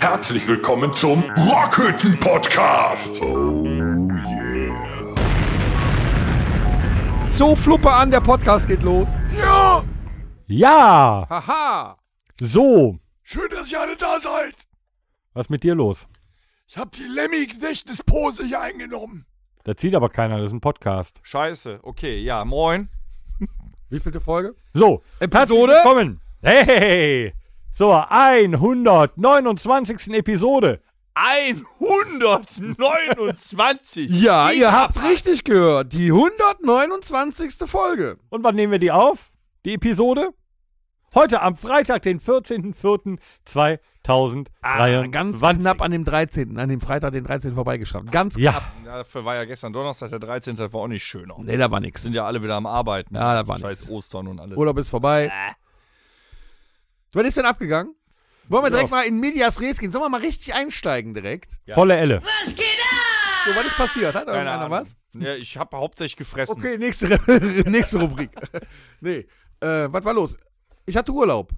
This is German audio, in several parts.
Herzlich willkommen zum Rockhütten Podcast. Oh yeah. So, Fluppe an, der Podcast geht los. Ja, Ja, Haha. so. schön, dass ihr alle da seid. Was ist mit dir los? Ich habe die Lemmy-Gedächtnispose hier eingenommen. Da zieht aber keiner, das ist ein Podcast. Scheiße, okay, ja, moin. Wie vielte Folge? So, Episode? willkommen. Hey, zur 129. Episode. 129! Ja, ihr habt richtig gehört. Die 129. Folge. Und wann nehmen wir die auf? Die Episode? Heute am Freitag, den 14.04.2023. Ah, ganz knapp an dem 13., an dem Freitag, den 13. vorbeigeschraubt. Ganz Ja, knapp. Ja, dafür war ja gestern Donnerstag, der 13. Das war auch nicht schöner. Nee, da war nix. Sind ja alle wieder am Arbeiten. Ja, da war Scheiß nix. Ostern und alles. Urlaub ist vorbei. Was ist denn abgegangen? Wollen wir direkt mal in Medias Res gehen? Sollen wir mal richtig einsteigen direkt? volle Elle. So, was ist passiert? Hat Keine irgendeiner Ahnung. was? Ja, ich habe hauptsächlich gefressen. Okay, nächste, nächste Rubrik. nee, äh, was war los? Ich hatte Urlaub.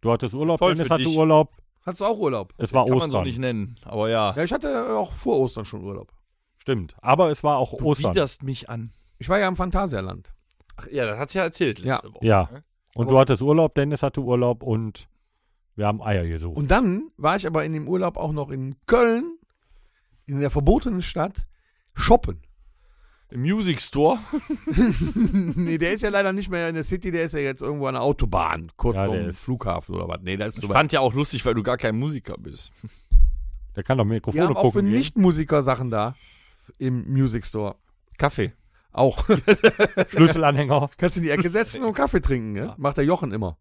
Du hattest Urlaub, Toll Dennis hatte dich. Urlaub. Hattest du auch Urlaub? Es war Kann man so Ostern. nicht nennen, aber ja. Ja, ich hatte auch vor Ostern schon Urlaub. Stimmt, aber es war auch Du Ostern. widerst mich an. Ich war ja im Phantasialand. Ach ja, das hat's ja erzählt letzte Ja. Woche. Ja. ne? Und du hattest Urlaub, Dennis hatte Urlaub und wir haben Eier gesucht. Und dann war ich aber in dem Urlaub auch noch in Köln, in der verbotenen Stadt, shoppen. Im Music Store. nee, der ist ja leider nicht mehr in der City, der ist ja jetzt irgendwo an der Autobahn, kurz Ja, vor dem Flughafen oder was. Nee, da ist Ich fand ja auch lustig, weil du gar kein Musiker bist. Der kann doch Mikrofone haben auch für gucken. Nichtmusiker Sachen da im Music Store. Kaffee. Auch. Schlüsselanhänger. Kannst du in die Ecke setzen und Kaffee trinken, ne? Macht der Jochen immer.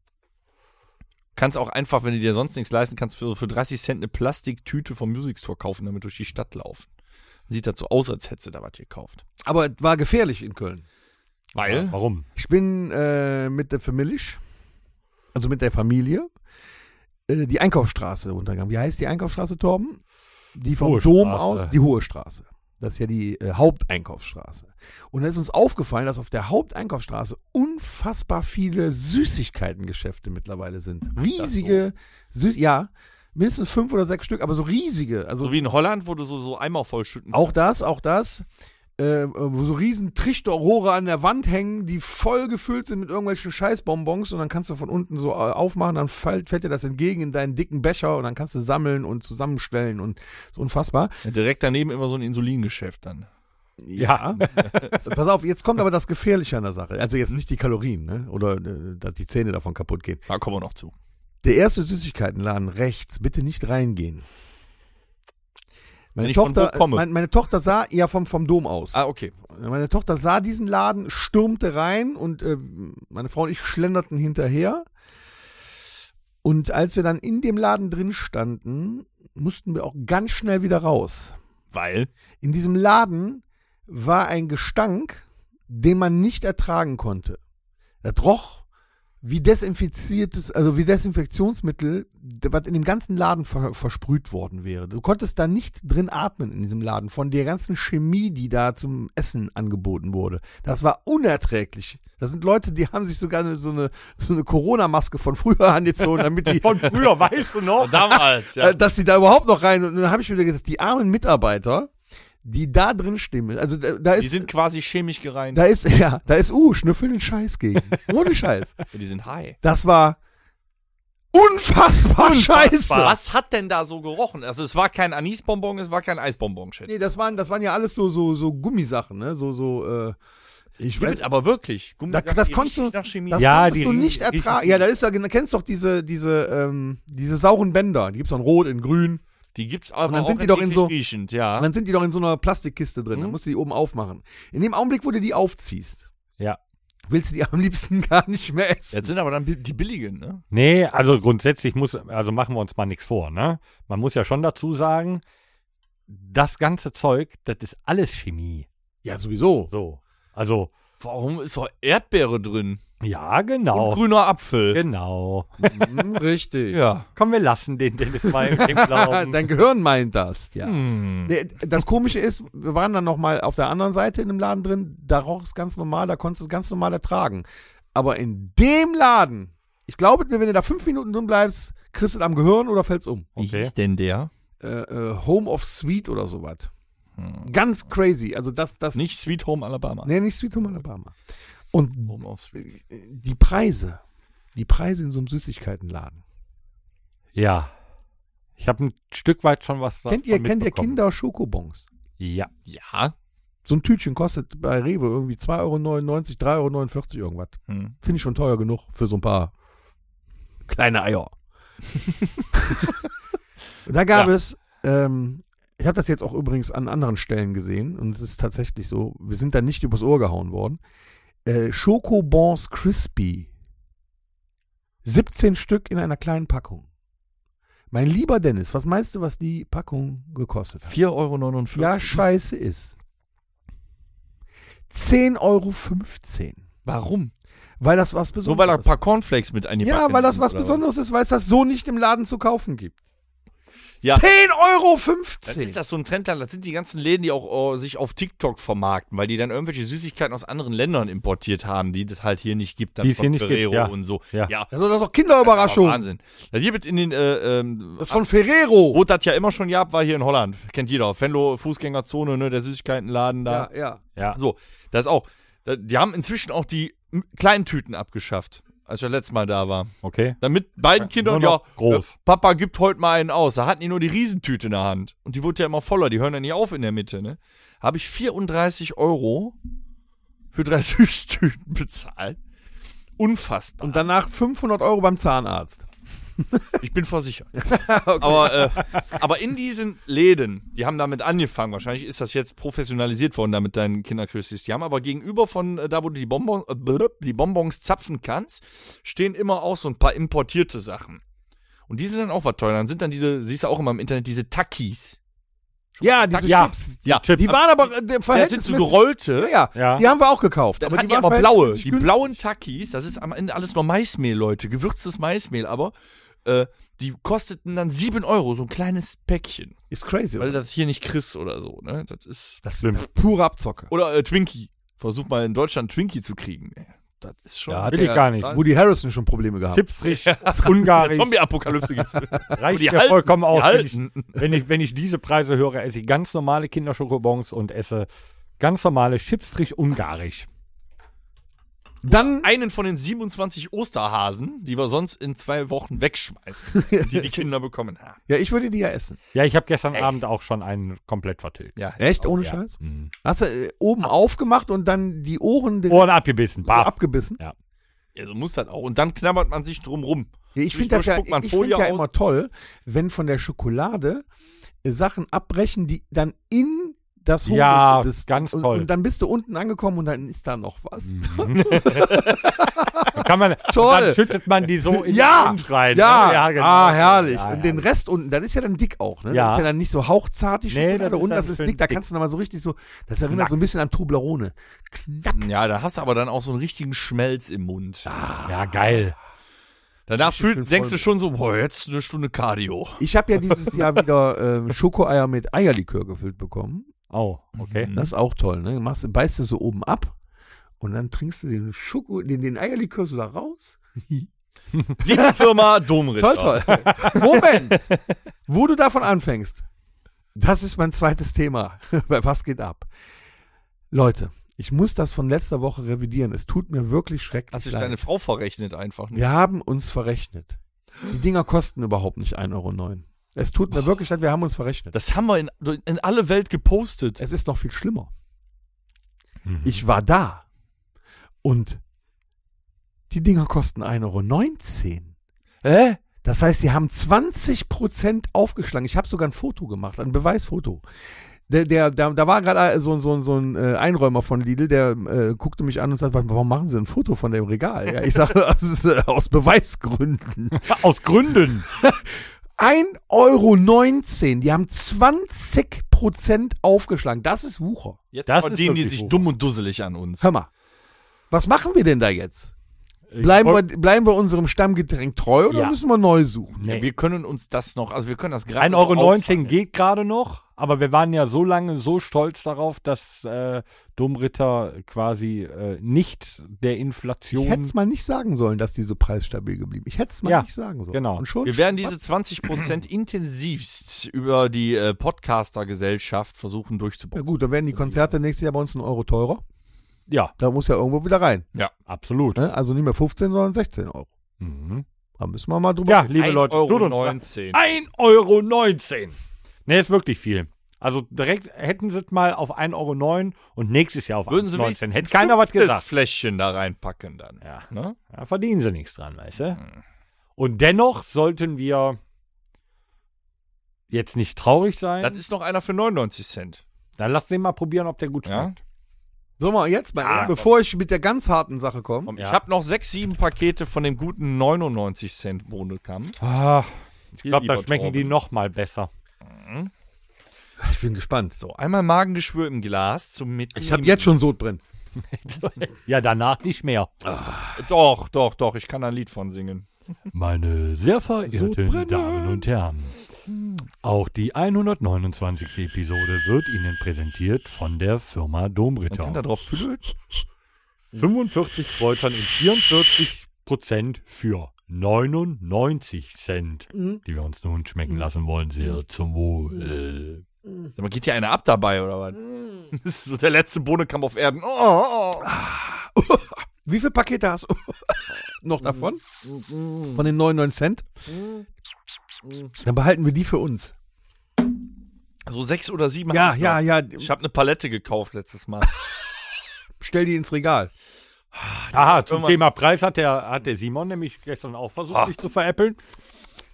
Kannst auch einfach, wenn du dir sonst nichts leisten kannst, für, für 30 Cent eine Plastiktüte vom Music Store kaufen, damit durch die Stadt laufen. Sieht so aus, als hättest du da was gekauft. Aber es war gefährlich in Köln. Weil? Warum? Ich bin äh, mit der Familie, also mit der Familie, äh, die Einkaufsstraße runtergegangen. Wie heißt die Einkaufsstraße, Torben? Die vom Hohe Dom Straße. aus, die Hohe Straße. Das ist ja die äh, Haupteinkaufsstraße. Und da ist uns aufgefallen, dass auf der Haupteinkaufsstraße unfassbar viele Süßigkeitengeschäfte mittleibe sind. Riesige, Sü ja, mindestens fünf oder sechs Stück, aber so riesige. Also So wie in Holland, wo du so, so Eimer vollschütten auch das, auch das. Äh, wo so riesen Trichterrohre an der Wand hängen, die voll gefüllt sind mit irgendwelchen Scheißbonbons und dann kannst du von unten so äh, aufmachen, dann fällt, fällt dir das entgegen in deinen dicken Becher und dann kannst du sammeln und zusammenstellen und so unfassbar. Ja, direkt daneben immer so ein Insulingeschäft dann. Ja. Pass auf, jetzt kommt aber das Gefährliche an der Sache. Also jetzt nicht die Kalorien, ne? Oder äh, dass die Zähne davon kaputt gehen. Da kommen wir noch zu. Der erste Süßigkeitenladen rechts, bitte nicht reingehen. Meine Tochter. Meine, meine Tochter sah ja vom, vom Dom aus. Ah, okay. Meine Tochter sah diesen Laden, stürmte rein und äh, meine Frau und ich schlenderten hinterher. Und als wir dann in dem Laden drin standen, mussten wir auch ganz schnell wieder raus. Weil? In diesem Laden war ein Gestank, den man nicht ertragen konnte. Er roch wie desinfiziertes, also wie Desinfektionsmittel, was in dem ganzen Laden ver versprüht worden wäre. Du konntest da nicht drin atmen in diesem Laden, von der ganzen Chemie, die da zum Essen angeboten wurde. Das war unerträglich. Das sind Leute, die haben sich sogar eine, so eine, so eine Corona-Maske von früher angezogen, damit die, Von früher, weißt du noch? Damals, äh, dass sie da überhaupt noch rein. Und dann habe ich wieder gesagt, die armen Mitarbeiter, die da drin stehen, also da, da Die ist, sind quasi chemisch gereinigt. da ist, ja, da ist, uh, schnüffeln den Scheiß gegen. Ohne Scheiß. Ja, die sind high. Das war unfassbar, scheiße. Was hat denn da so gerochen? Also es war kein Anisbonbon, es war kein Eisbonbon, schätze Nee, das waren, das waren ja alles so, so, so Gummisachen, ne? So, so, äh, ich ich. weiß, Aber wirklich. Da- das die konntest du- nach Chemie. das Ja, konntest die du nicht ertragen. Ja, da ist ja, du kennst doch diese, diese, ähm, diese sauren Bänder. Die gibt's auch in Rot, in Grün. Die gibt's aber dann auch sind die doch in so- riechend, ja. Und dann sind die doch in so einer Plastikkiste drin. Dann Mhm. musst du die oben aufmachen. In dem Augenblick, wo du die aufziehst, Ja. willst du die am liebsten gar nicht mehr essen. Jetzt sind aber dann die billigen, ne? Nee, also grundsätzlich muss, also machen wir uns mal nichts vor, ne? Man muss ja schon dazu sagen, das ganze Zeug, das ist alles Chemie. Ja, sowieso. So. Also, Warum ist doch Erdbeere drin? Ja, Und genau. grüner Apfel. Genau. Mhm, richtig. Ja. Komm, wir lassen den Dennis mal im Glauben. Dein Gehirn meint das, ja. Hm. Das Komische ist, wir waren dann nochmal auf der anderen Seite in dem Laden drin, da roch es ganz normal, da konntest du es ganz normal ertragen. Aber in dem Laden, ich glaube mir, wenn du da fünf Minuten drin bleibst, kriegst du es am Gehirn oder fällt's um. Wie Okay. hieß denn der? Äh, äh, Home of Sweet oder sowas. Hm. Ganz crazy. Also das, das. Nicht Sweet Home Alabama. Nee, nicht Sweet Home Alabama. Und die Preise, die Preise in so einem Süßigkeitenladen. Ja. Ich habe ein Stück weit schon was kennt ihr, kennt ihr. Kinder Schokobons? Ja. Ja. So ein Tütchen kostet bei Rewe irgendwie 2,99 Euro, 3,49 Euro irgendwas. Hm. Finde ich schon teuer genug für so ein paar kleine Eier. und da gab Ja. es, ähm, ich habe das jetzt auch übrigens an anderen Stellen gesehen und es ist tatsächlich so, wir sind da nicht übers Ohr gehauen worden. Äh, Schokobons Crispy. 17 Stück in einer kleinen Packung. Mein lieber Dennis, was meinst du, was die Packung gekostet hat? 4,49 Euro. Ja, scheiße ist. 10,15 Euro. Warum? Weil das was So, Besonderes weil da ein paar Cornflakes mit eingepackt Ja, weil das was Besonderes ist, weil es das so nicht im Laden zu kaufen gibt. Ja. 10,15 Euro! Dann ist das so ein Trendland. Das sind die ganzen Läden, die auch oh, sich auf TikTok vermarkten, weil die dann irgendwelche Süßigkeiten aus anderen Ländern importiert haben, die das halt hier nicht gibt. Dann Die es von hier nicht gibt, Ferrero ja. und so. Ja. Das ist doch Das Kinderüberraschung. aber Wahnsinn. Das hier wird in den, äh, ähm, Das ist von Ferrero. wo das ja immer schon gab, war hier in Holland. Kennt jeder. Venlo, Fußgängerzone, ne, der Süßigkeitenladen da. Ja, ja. Ja. So, das ist auch. Die haben inzwischen auch die kleinen Tüten abgeschafft, als ich das letzte Mal da war. Okay. Damit beiden Kindern, ja, groß. äh, Papa gibt heute mal einen aus. Da hatten die nur die Riesentüte in der Hand. Und die wurde ja immer voller. Die hören ja nicht auf in der Mitte, ne? Habe ich 34 Euro für drei Süßtüten bezahlt. Unfassbar. Und danach 500 Euro beim Zahnarzt. Ich bin versichert. aber, äh, aber in diesen Läden, die haben damit angefangen. Wahrscheinlich ist das jetzt professionalisiert worden, damit deinen Kinder kriegst. Die haben aber gegenüber von äh, da, wo du die, Bonbon, äh, die Bonbons zapfen kannst, stehen immer auch so ein paar importierte Sachen. Und die sind dann auch was teuer. Dann sind dann diese, siehst du auch immer im Internet, diese Takis. Ja, diese Ja. Chips. Ja, Die waren aber äh, ja, das sind so verhältnismäßig. gerollte. Ja, ja. Ja. Die haben wir auch gekauft. Dann aber die die waren aber blaue. verhältnismäßig Die günstig. blauen Takis, das ist am Ende alles nur Maismehl, Leute. Gewürztes Maismehl, aber äh, die kosteten dann 7 Euro, so ein kleines Päckchen. Ist crazy. Weil Oder? das hier nicht kriegst oder so, ne? Das ist. Das ist pure Abzocke. Oder äh, Twinkie. Versuch mal in Deutschland Twinkie zu kriegen. Das ist schon. Ja, Will ich gar nicht. Woody Harrison schon Probleme gehabt. Chips frisch, ungarisch. Zombie-Apokalypse gibt's. Reicht halten, vollkommen aus. Wenn ich, wenn, ich, wenn ich diese Preise höre, esse ich ganz normale Kinderschokobons und esse ganz normale Chips frisch ungarisch. Dann, Einen von den 27 Osterhasen, die wir sonst in zwei Wochen wegschmeißen, die die Kinder bekommen haben. ja, ich würde die ja essen. Ja, ich habe gestern Abend auch schon einen komplett vertilgt. Ja. Echt? Ohne ja. Scheiß? Mhm. Hast du äh, oben aufgemacht und dann die Ohren direkt Ohren abgebissen. Baff. abgebissen? Ja, so muss das auch. Und dann knabbert man sich drum rum. Ja, ich finde das ja, spuckt man ich find Folie ja aus. immer toll, wenn von der Schokolade äh, Sachen abbrechen, die dann in das Hohl- Ja, das, ganz und, toll. Und dann bist du unten angekommen und dann ist da noch was. Dann Kann man, Toll. Und dann schüttet man die so in Ja, den Mund rein. Ja, ne? genau. ah, herrlich. Ja, und ja. den Rest unten, das ist ja dann dick auch, ne? Ja. Das ist ja dann nicht so hauchzart, die Nee, Schokolade. das ist und das ist schön dick, da dick. kannst du nochmal so richtig so, das erinnert so ein bisschen an Toblerone. Ja, da hast du aber dann auch so einen richtigen Schmelz im Mund. Ja, geil. Danach fühl, denkst du schon so, boah, jetzt eine Stunde Cardio. Ich habe ja dieses Jahr wieder ähm, Schokoeier mit Eierlikör gefüllt bekommen. Oh, okay. Mhm. Das ist auch toll, ne? Machst, beißt du so oben ab und dann trinkst du den Schoko, den, den Eierlikör so da raus. Liebe Firma Domritter. toll, toll. Moment! Wo du davon anfängst, das ist mein zweites Thema. Bei Was geht ab? Leute, ich muss das von letzter Woche revidieren. Es tut mir wirklich schrecklich Hat sich leid. deine Frau verrechnet einfach. Ne? Wir haben uns verrechnet. Die Dinger kosten überhaupt nicht 1,09 Euro. Es tut mir wirklich leid, wir haben uns verrechnet. Das haben wir in, in alle Welt gepostet. Es ist noch viel schlimmer. Mhm. Ich war da und die Dinger kosten 1,19 Euro. Hä? Das heißt, die haben 20% aufgeschlagen. Ich habe sogar ein Foto gemacht, ein Beweisfoto. Der, der, da, da war gerade so, so, so ein äh, Einräumer von Lidl, der äh, guckte mich an und sagte, warum machen Sie ein Foto von dem Regal? Ja, ich sage, das ist äh, aus Beweisgründen. Aus Gründen. 1,19 Euro. Die haben 20% aufgeschlagen. Das ist Wucher. Jetzt Das verdienen die sich hoch. dumm und dusselig an uns. Hör mal. Was machen wir denn da jetzt? Bleiben wir, bleiben wir unserem Stammgetränk treu oder Ja. müssen wir neu suchen? Nee. Wir können uns das noch, also wir können das gerade 1,19 so Euro geht gerade noch. Aber wir waren ja so lange so stolz darauf, dass äh, Domritter quasi äh, nicht der Ich Inflation. hätte es mal nicht sagen sollen, dass die so preisstabil geblieben. Ich hätte es mal Ja, nicht sagen sollen. genau. Und schon Wir werden diese 20% intensivst über die äh, Podcaster-Gesellschaft versuchen Ja durchzuboxen. gut, dann werden die Konzerte nächstes Jahr bei uns einen Euro teurer. ja, Da muss ja irgendwo wieder rein. absolut. Ne? Also nicht mehr 15, sondern 16 Euro. Mhm. Da müssen wir mal drüber. Ja, liebe 1,19 Leute, Euro tut uns 19. 1,19 Euro. Ne, ist wirklich viel. Also direkt hätten sie es mal auf 1,09 Euro und nächstes Jahr auf Würden sie 1,19 wenigstens Hätte keiner was gesagt. Fläschchen da reinpacken dann. Ja. Ne? Da verdienen sie nichts dran, weißt du? Hm. Und dennoch sollten wir jetzt nicht traurig sein. Das ist noch einer für 99 Cent. Dann lass den mal probieren, ob der gut Ja. schmeckt. So mal jetzt mal, Ja, bevor ich mit der ganz harten Sache komme. Komm, Ja. Ich habe noch sechs, sieben Pakete von dem guten 99 Cent Bohnenkamm. Ah, ich glaube, da schmecken die Torben. noch mal besser. Ich bin gespannt. So, einmal Magengeschwür im Glas zum Mitnehmen. Ich habe jetzt schon Sodbrennen. Ja, danach nicht mehr. Doch, doch, doch, ich kann da ein Lied von singen. Meine sehr verehrten. Damen und Herren, auch die 129. Episode wird Ihnen präsentiert von der Firma Man Domritter. kann da drauf flöten. 45 Kräutern in 44 Prozent für 99 Cent, Mhm. die wir uns nun schmecken lassen wollen. Sehr zum Wohl. Sag mal, geht hier einer ab dabei, oder was? Das ist so der letzte Bohnenkamm auf Erden. Oh, oh. Wie viele Pakete hast du noch davon? Von den 99 Cent? Dann behalten wir die für uns. So sechs oder sieben Ja, ja, noch. ja. Ich habe eine Palette gekauft letztes Mal. Stell die ins Regal. Aha, zum Irgendwann- Thema Preis hat der, hat der Simon nämlich gestern auch versucht, Ah. mich zu veräppeln.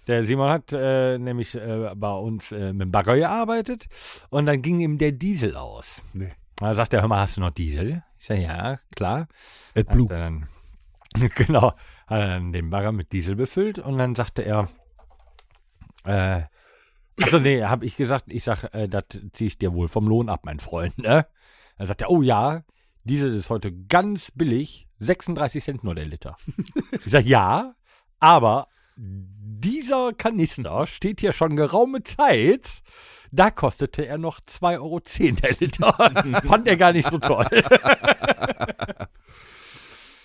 Der Simon hat äh, nämlich äh, bei uns äh, mit dem Bagger gearbeitet und dann ging ihm der Diesel aus. Nee. Da sagt er, hör mal, hast du noch Diesel? Ich sage, ja, klar. Hat AdBlue. er dann, genau, hat er dann den Bagger mit Diesel befüllt und dann sagte er, äh, achso, nee, habe ich gesagt, ich sag, äh, das ziehe ich dir wohl vom Lohn ab, mein Freund, ne? Dann sagt er, oh ja, Diesel ist heute ganz billig, 36 Cent nur der Liter. ich sag, ja, aber dieser Kanister steht hier schon geraume Zeit. Da kostete er noch 2,10 Euro der Liter. Fand er gar nicht so toll.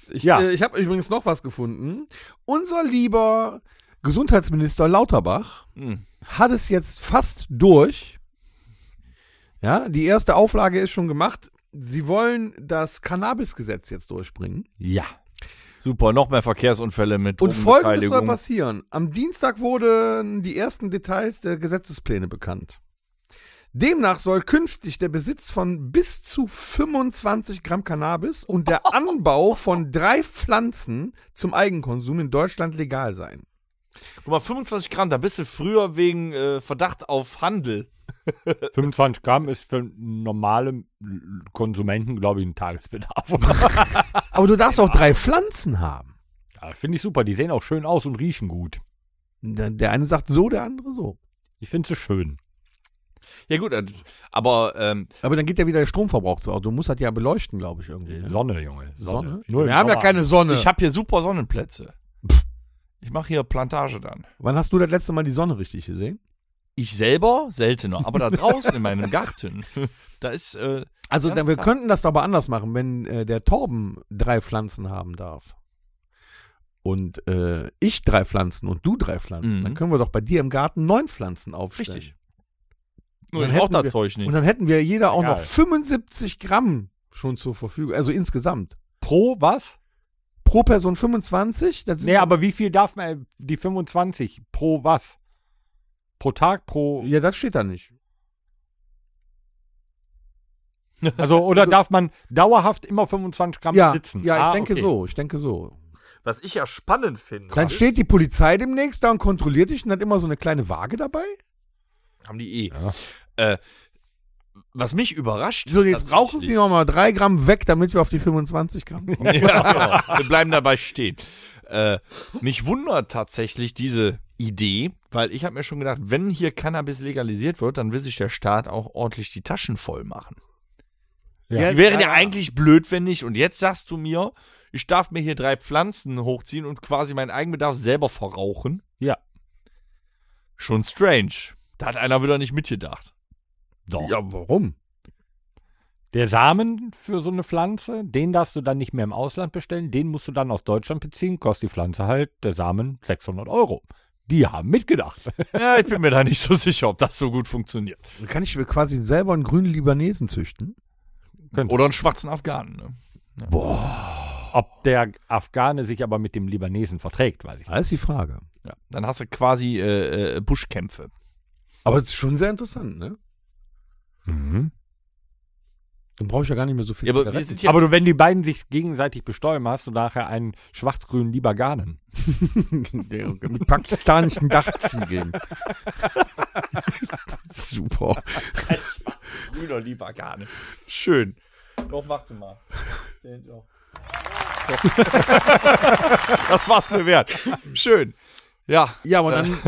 Ich, Ja. äh, ich habe übrigens noch was gefunden. Unser lieber Gesundheitsminister Lauterbach Hm. hat es jetzt fast durch. Ja, die erste Auflage ist schon gemacht. Sie wollen das Cannabis-Gesetz jetzt durchbringen. Ja. Super, noch mehr Verkehrsunfälle mit Und folgendes soll passieren. Am Dienstag wurden die ersten Details der Gesetzespläne bekannt. Demnach soll künftig der Besitz von bis zu 25 Gramm Cannabis und der Anbau von drei Pflanzen zum Eigenkonsum in Deutschland legal sein. Guck mal, 25 Gramm, da bist du früher wegen äh, Verdacht auf Handel. 25 Gramm ist für normale Konsumenten, glaube ich, ein Tagesbedarf. Aber du darfst auch drei Pflanzen haben. ja, Finde ich super. Die sehen auch schön aus und riechen gut. Der, der eine sagt so, der andere so. Ich finde sie schön. Ja gut, äh, aber ähm, Aber dann geht ja wieder der Stromverbrauch zu. Du musst das ja beleuchten, glaube ich, irgendwie. ne? Sonne, Junge. Sonne. Sonne? Wir haben ja keine Sonne. ich habe hier super Sonnenplätze. Ich mache hier Plantage dann. Wann hast du das letzte Mal die Sonne richtig gesehen? Ich selber seltener, aber da draußen in meinem Garten, da ist äh, Also dann, wir klar. könnten das doch aber anders machen, wenn äh, der Torben drei Pflanzen haben darf. Und äh, ich drei Pflanzen und du drei Pflanzen. Mhm. Dann können wir doch bei dir im Garten neun Pflanzen aufstellen. richtig. Nur ich brauch hätten das Zeug nicht. Und dann hätten wir jeder auch Egal. noch 75 Gramm schon zur Verfügung. Also insgesamt. Pro was? Pro Person 25. Das Nee, aber wie viel darf man, die 25? Pro was? Pro Tag, pro. ja, das steht da nicht. Also, oder darf man dauerhaft immer 25 Gramm Ja, sitzen? ja, ich Ah, denke okay. so. Ich denke so. Was ich ja spannend finde, Dann steht die Polizei demnächst da und kontrolliert dich und hat immer so eine kleine Waage dabei. haben die eh. Ja. Äh, was mich überrascht. So, jetzt rauchen sie noch mal drei Gramm weg, damit wir auf die 25 Gramm kommen. ja, genau. Wir bleiben dabei stehen. Äh, mich wundert tatsächlich diese Idee, weil ich habe mir schon gedacht, wenn hier Cannabis legalisiert wird, dann will sich der Staat auch ordentlich die Taschen voll machen. Ja. Die wären ja, eigentlich blöd, wenn nicht. Und jetzt sagst du mir, ich darf mir hier drei Pflanzen hochziehen und quasi meinen Eigenbedarf selber verrauchen. Ja. Schon strange. Da hat einer wieder nicht mitgedacht. Doch. Ja, warum? Der Samen für so eine Pflanze, den darfst du dann nicht mehr im Ausland bestellen, den musst du dann aus Deutschland beziehen, kostet die Pflanze halt, der Samen 600 Euro. Die haben mitgedacht. Ja, ich bin mir da nicht so sicher, ob das so gut funktioniert. Dann kann ich mir quasi selber einen grünen Libanesen züchten. Oder einen schwarzen Afghanen. Ne? Ob der Afghane sich aber mit dem Libanesen verträgt, weiß ich nicht. Das ist die Frage. Ja. Dann hast du quasi äh, äh, Buschkämpfe. Aber es ist schon sehr interessant, ne? Mhm. Dann brauche ich ja gar nicht mehr so viel Ja, aber wir sind ja Aber du, wenn die beiden sich gegenseitig bestäuben, hast du nachher einen schwarz-grünen. Ja, mit pakistanischen Dachziegeln. Super. grüner lieber gar nicht. Schön. Doch, warte mal. das war's mir wert. Schön. Ja. Ja, aber dann.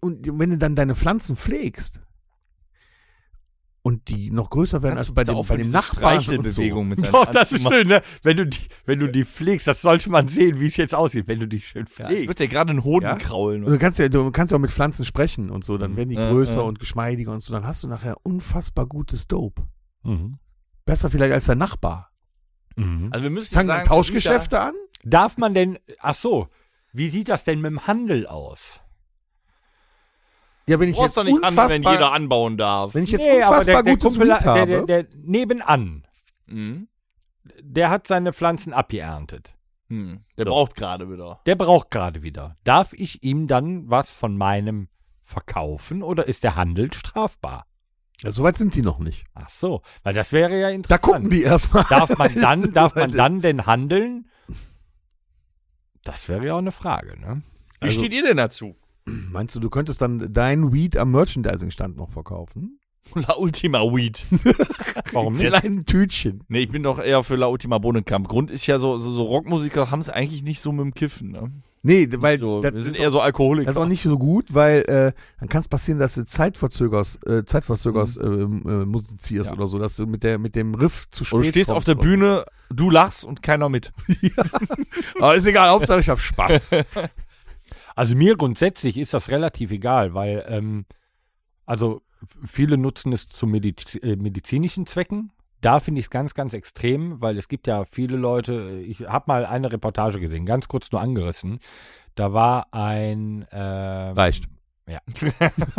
Und wenn du dann deine Pflanzen pflegst und die noch größer werden als bei dem, bei dem Nachbarn und so. Mit Doch, das ist schön, ne? Wenn du, die, wenn du die pflegst, das sollte man sehen, wie es jetzt aussieht, wenn du die schön Ja, es pflegst. wird dir gerade ein Hoden Ja? kraulen. Und du kannst ja, du kannst ja auch mit Pflanzen sprechen und so, dann werden die Ja, größer ja. und geschmeidiger und so, dann hast du nachher unfassbar gutes Dope. Mhm. Besser vielleicht als dein Nachbar. Mhm. Also wir müssen Fangen sagen, dann Tauschgeschäfte an? Darf man denn, ach so, wie sieht das denn mit dem Handel aus? Ja, wenn Du ich brauchst jetzt doch nicht an, unfassbar, wenn jeder anbauen darf. wenn ich jetzt Nee, unfassbar der, der gutes Kumpel, der, habe, der, der nebenan, Mhm. der hat seine Pflanzen abgeerntet. Hm. Der So. braucht gerade wieder. Der braucht gerade wieder. Darf ich ihm dann was von meinem verkaufen oder ist der Handel strafbar? ja, soweit sind die noch nicht. Ach so, weil das wäre ja Da interessant. gucken die erstmal. Darf man dann, darf man dann denn handeln? Das wäre ja auch eine Frage, ne? Wie Also- steht ihr denn dazu? Meinst du, du könntest dann dein Weed am Merchandising-Stand noch verkaufen? La Ultima Weed. Warum nicht? kleinen Tütchen. Nee, ich bin doch eher für La Ultima Bohnenkamp. Grund ist ja so, so, so Rockmusiker haben es eigentlich nicht so mit dem Kiffen, ne? Nee, weil so, das, wir sind eher so Alkoholiker. das ist auch nicht so gut, weil äh, dann kann es passieren, dass du Zeitverzögers, äh, Zeitverzögers ähm, äh, musizierst Ja. oder so, dass du mit, der, mit dem Riff zu spät Oder du stehst auf der oder so. Bühne, du lachst und keiner mit. Aber ist egal, Hauptsache ich hab Spaß. Also mir grundsätzlich ist das relativ egal, weil ähm, also viele nutzen es zu Mediz äh, medizinischen Zwecken. Da finde ich es ganz, ganz extrem, weil es gibt ja viele Leute, ich habe mal eine Reportage gesehen, ganz kurz nur angerissen. Da war ein ähm, Reicht. Ja.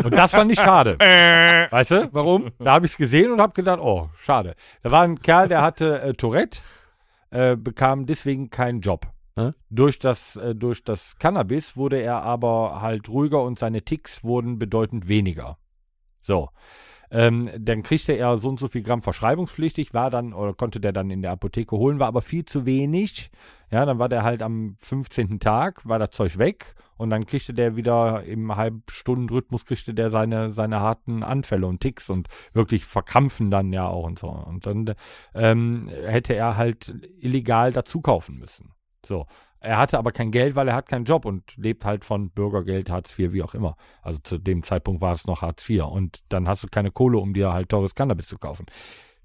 Und das fand ich schade. weißt du? Warum? Da habe ich es gesehen und habe gedacht, oh, schade. Da war ein Kerl, der hatte äh, Tourette, äh, bekam deswegen keinen Job. Durch das, äh, durch das Cannabis wurde er aber halt ruhiger und seine Ticks wurden bedeutend weniger. So. Ähm, dann kriegte er so und so viel Gramm verschreibungspflichtig, war dann, oder konnte der dann in der Apotheke holen, war aber viel zu wenig. Ja, dann war der halt am 15. Tag, war das Zeug weg und dann kriegte der wieder im Halbstundenrhythmus, kriegte der seine, seine harten Anfälle und Ticks und wirklich verkrampfen dann ja auch und so. Und dann ähm, hätte er halt illegal dazu kaufen müssen. So. Er hatte aber kein Geld, weil er hat keinen Job und lebt halt von Bürgergeld, Hartz IV, wie auch immer. Also zu dem Zeitpunkt war es noch Hartz IV. Und dann hast du keine Kohle, um dir halt teures Cannabis zu kaufen.